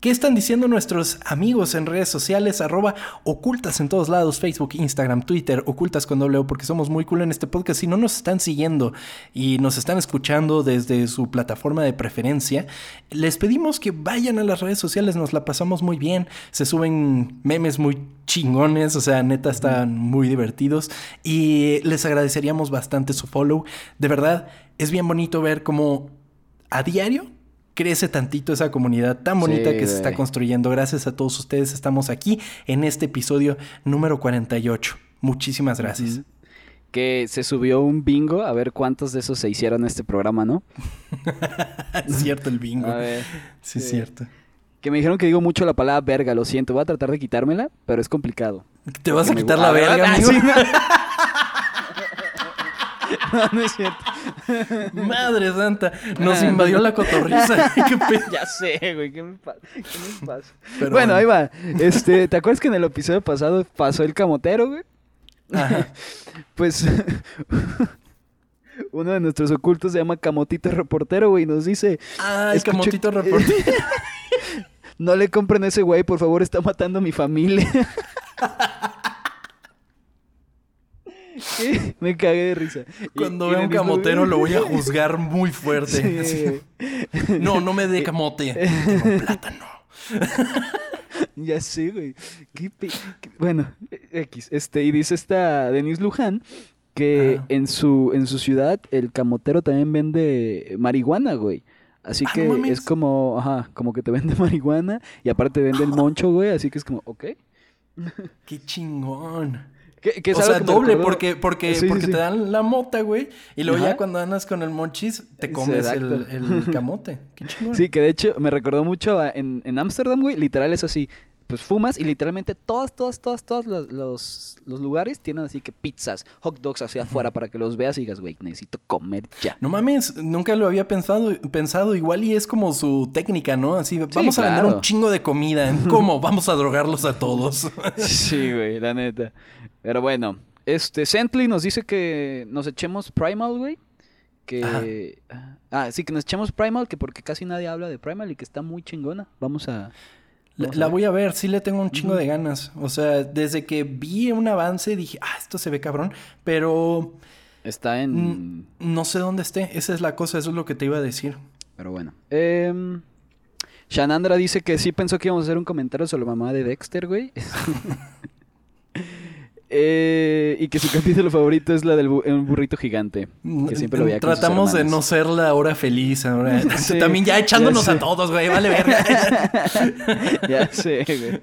¿Qué están diciendo nuestros amigos en redes sociales? Arroba ocultas en todos lados, Facebook, Instagram, Twitter, ocultas con doble porque somos muy cool en este podcast. Si no nos están siguiendo y nos están escuchando desde su plataforma de preferencia, les pedimos que vayan a las redes sociales, nos la pasamos muy bien. Se suben memes muy chingones, o sea, neta están muy divertidos y les agradeceríamos bastante su follow. De verdad, es bien bonito ver cómo a diario crece tantito esa comunidad tan bonita Sí, que se está construyendo. Gracias a todos ustedes estamos aquí en este episodio número 48. Muchísimas gracias. Que se subió un bingo a ver cuántos de esos se hicieron en este programa, ¿no? (laughs) es cierto el bingo. (laughs) A ver. sí, es sí. cierto. Que me dijeron que digo mucho la palabra verga, lo siento. Voy a tratar de quitármela, pero es complicado. Te vas a quitar la Ah, verga, Ah, amigo. (laughs) no. (laughs) No, es cierto. Madre santa, nos invadió la cotorriza. (laughs) Ya sé, güey, ¿qué me, pa- qué me pasa? Pero bueno, ahí va. Este, ¿te acuerdas que en el episodio pasado pasó el camotero, güey? Ajá. (laughs) Pues uno de nuestros ocultos se llama Camotito Reportero, güey, y nos dice, Ay, Escuché- camotito reporte. no le compren a ese güey, por favor, está matando a mi familia. ¿Qué? (laughs) Me cagué de risa. Cuando vea un camotero lo voy a (laughs) juzgar muy fuerte. Sí, No, no me dé camote. (laughs) Tengo plátano. Ya sé, güey. Qué pe- Bueno, X. Este, y dice esta Denise Luján que en su, en su ciudad el camotero también vende marihuana, güey. Así Ah, que no es como, ajá, como que te vende marihuana y aparte vende el moncho, güey. Así que es como, ok. Qué chingón. Que, que o sea, que doble, porque, porque, Sí, porque sí. te dan la mota, güey. Y luego Ajá. ya cuando andas con el monchis, te comes el, el camote. Qué chingón. Sí, que de hecho me recordó mucho a- en en Ámsterdam, güey. Literal es así. Pues fumas y literalmente todas, todas, todas, todos los, los, los lugares tienen así que pizzas, hot dogs hacia afuera para que los veas y digas, güey, necesito comer ya. No mames, nunca lo había pensado, pensado. Igual y es como su técnica, ¿no? Así, vamos a vender un chingo de comida. (laughs) ¿Cómo? Vamos a drogarlos a todos. (laughs) Sí, güey, la neta. Pero bueno, este, Sentley nos dice que nos echemos Primal, güey. Que... Ah, sí, que nos echemos Primal, que porque casi nadie habla de Primal y que está muy chingona. Vamos a... La, voy a ver, sí le tengo un chingo de ganas. O sea, desde que vi un avance dije, ah, esto se ve cabrón, pero Está en... no sé dónde esté. Esa es la cosa, eso es lo que te iba a decir. Pero bueno. Eh, Shanandra dice que sí pensó que íbamos a hacer un comentario sobre la mamá de Dexter, güey. (laughs) (laughs) Eh, y que su capítulo favorito es la del bu- un burrito gigante. Que siempre lo veía Tratamos de no ser la hora feliz ahora. (laughs) Sí, (laughs) También ya echándonos a todos, güey, vale verga. (laughs) ya sé, güey.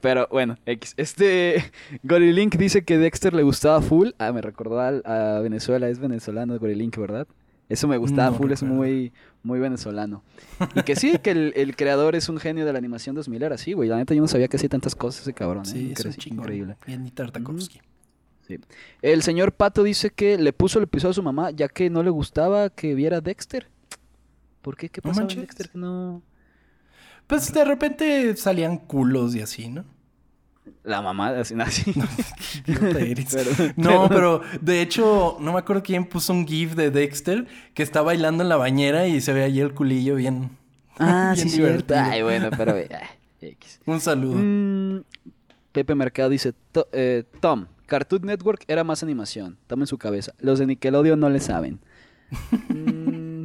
Pero bueno, X. Este Gorilink dice que Dexter le gustaba full. Ah, me recordó a, Venezuela, es venezolano Gorilink, ¿verdad? Eso me gustaba No full, es muy, muy venezolano. Y que sí, que el, el creador es un genio de la animación 2000 era así, güey. La neta yo no sabía que hacía tantas cosas ese cabrón. ¿eh? Sí, es un chingón. Increíble. Bien, Tartakovsky. Sí. El señor Pato dice que le puso el episodio a su mamá ya que no le gustaba que viera Dexter. ¿Por qué? ¿Qué No pasaba en manches. Dexter que no...? Pues de repente salían culos y así, ¿no? La mamá, así, (laughs) así. No, pero de hecho, no me acuerdo quién puso un GIF de Dexter que está bailando en la bañera y se ve ahí el culillo bien. Ah, (laughs) bien sí, cierto. Ay, bueno, pero... (laughs) ay. Un saludo. Mm, Pepe Mercado dice, "To- eh, Tom, Cartoon Network era más animación. Tomen su cabeza. Los de Nickelodeon no le saben. Mm,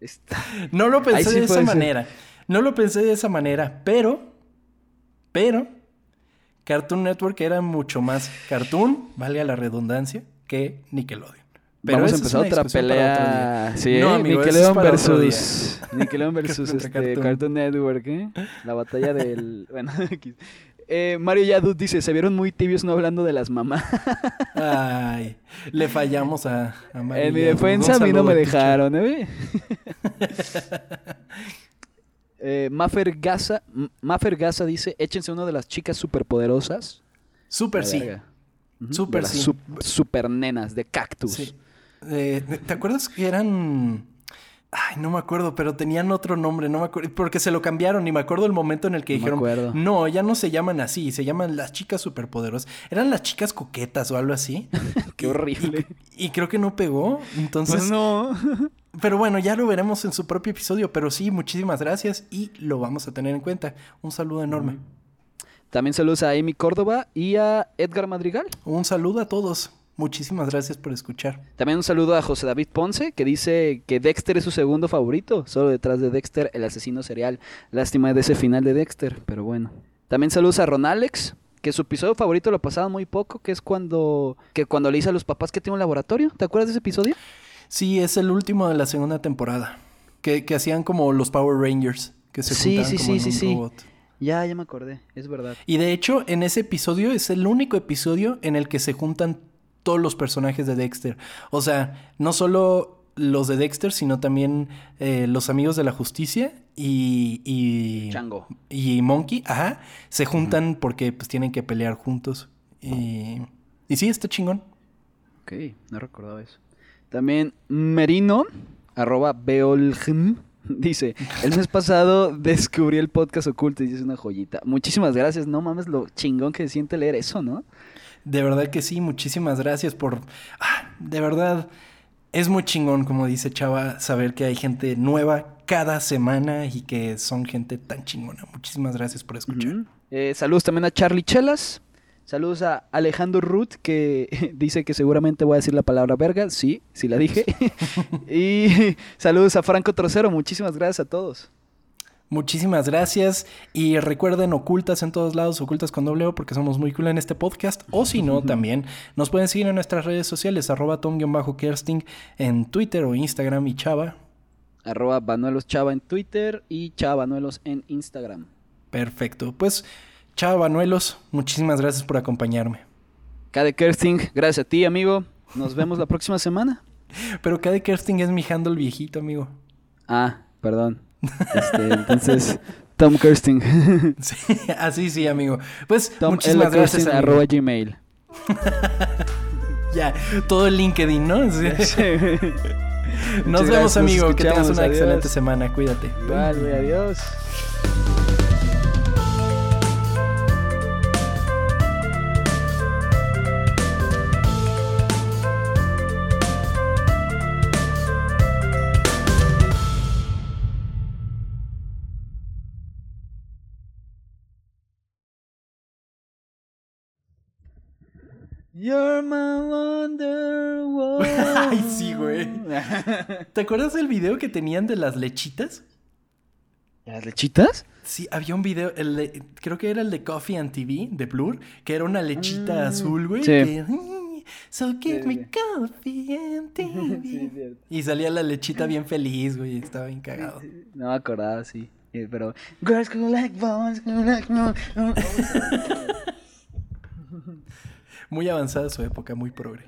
está- No lo pensé sí de esa ser. manera. No lo pensé de esa manera, pero. Pero. Cartoon Network era mucho más cartoon, valga la redundancia, que Nickelodeon. Pero Vamos a empezar otra pelea. Sí, Nickelodeon versus (laughs) Nickelodeon (laughs) versus este, Cartoon. Cartoon. Network, ¿eh? La batalla del (laughs) bueno, X. eh, Mario Yadut dice, se vieron muy tibios no hablando de las mamás. Ay, le fallamos a, a María. en mi defensa a mí no me dejaron, ¿eh? Eh Maffer Gaza, M- Maffer Gaza dice, échense uno de las chicas superpoderosas. Súper La sí. de las sí. sup- super nenas de cactus. Sí. Eh, ¿Te acuerdas que eran... Ay, no me acuerdo, pero tenían otro nombre, no me acuerdo, porque se lo cambiaron y me acuerdo el momento en el que No dijeron, acuerdo. no, ya no se llaman así, se llaman las chicas superpoderosas. Eran las chicas coquetas o algo así. (laughs) Qué Y- horrible. Y, y creo que no pegó, entonces... Pues no. Pero bueno, ya lo veremos en su propio episodio, pero sí, muchísimas gracias y lo vamos a tener en cuenta. Un saludo enorme. También saludos a Amy Córdoba y a Edgar Madrigal. Un saludo a todos. Muchísimas gracias por escuchar. También un saludo a José David Ponce, que dice que Dexter es su segundo favorito, solo detrás de Dexter, el asesino serial. Lástima de ese final de Dexter, pero bueno. También saludos a Ron Alex, que su episodio favorito lo pasaban muy poco, que es cuando, que cuando le dice a los papás que tiene un laboratorio. ¿Te acuerdas de ese episodio? Sí, es el último de la segunda temporada. Que, que hacían como los Power Rangers. Que se Sí, sí, como sí, en sí, un sí. robot. Ya, ya me acordé, es verdad. Y de hecho, en ese episodio es el único episodio en el que se juntan todos los personajes de Dexter. O sea, no solo los de Dexter, sino también eh, los amigos de la justicia y, y, Chango. y Monkey, ajá, se juntan porque pues tienen que pelear juntos. Y, y sí, está chingón. Ok, no recordaba eso. También Merino, arroba Beolgm, (laughs) dice, el mes pasado descubrí el podcast oculto y es una joyita. Muchísimas gracias, no mames lo chingón que se siente leer eso, ¿no? De verdad que sí, muchísimas gracias por... Ah, de verdad, es muy chingón, como dice Chava, saber que hay gente nueva cada semana y que son gente tan chingona. Muchísimas gracias por escuchar. Eh, saludos también a Charlie Chelas. Saludos a Alejandro Ruth, que (laughs) dice que seguramente voy a decir la palabra verga. Sí, sí la dije. (laughs) y (laughs) saludos a Franco Trocero. Muchísimas gracias a todos. Muchísimas gracias y recuerden ocultas en todos lados, ocultas con doble O porque somos muy cool en este podcast o si no también nos pueden seguir en nuestras redes sociales arroba tom-kersting en Twitter o Instagram y Chava. Arroba Banuelos Chava en Twitter y Chava Banuelos en Instagram. Perfecto, pues Chava Banuelos, muchísimas gracias por acompañarme. Cade Kersting, gracias a ti, amigo. Nos vemos la próxima semana. (laughs) Pero Cade Kersting es mi handle viejito, amigo. Ah, perdón. Este, entonces, Tom Kersting. (laughs) Sí, así sí, amigo. Pues Tom muchísimas L. gracias. Kersting, arroba gmail. (laughs) Ya, todo el LinkedIn, ¿no? Sí. Nos Muchas vemos, gracias, amigo. Que tengas una adiós. excelente semana. Cuídate. Güey, adiós. You're my wonder (laughs) Ay, sí, güey. (laughs) ¿Te acuerdas del video que tenían de las lechitas? ¿Las lechitas? Sí, había un video, el de- creo que era el de Coffee and TV, de Blur, que era una lechita azul, güey. Mm, sí. que, So give Sí, me sí. coffee and (laughs) TV. Y salía la lechita bien feliz, güey. Estaba bien cagado. No me acordaba, sí. Eh, Pero. Girls like boys, go like no. Muy avanzada su época, muy progre.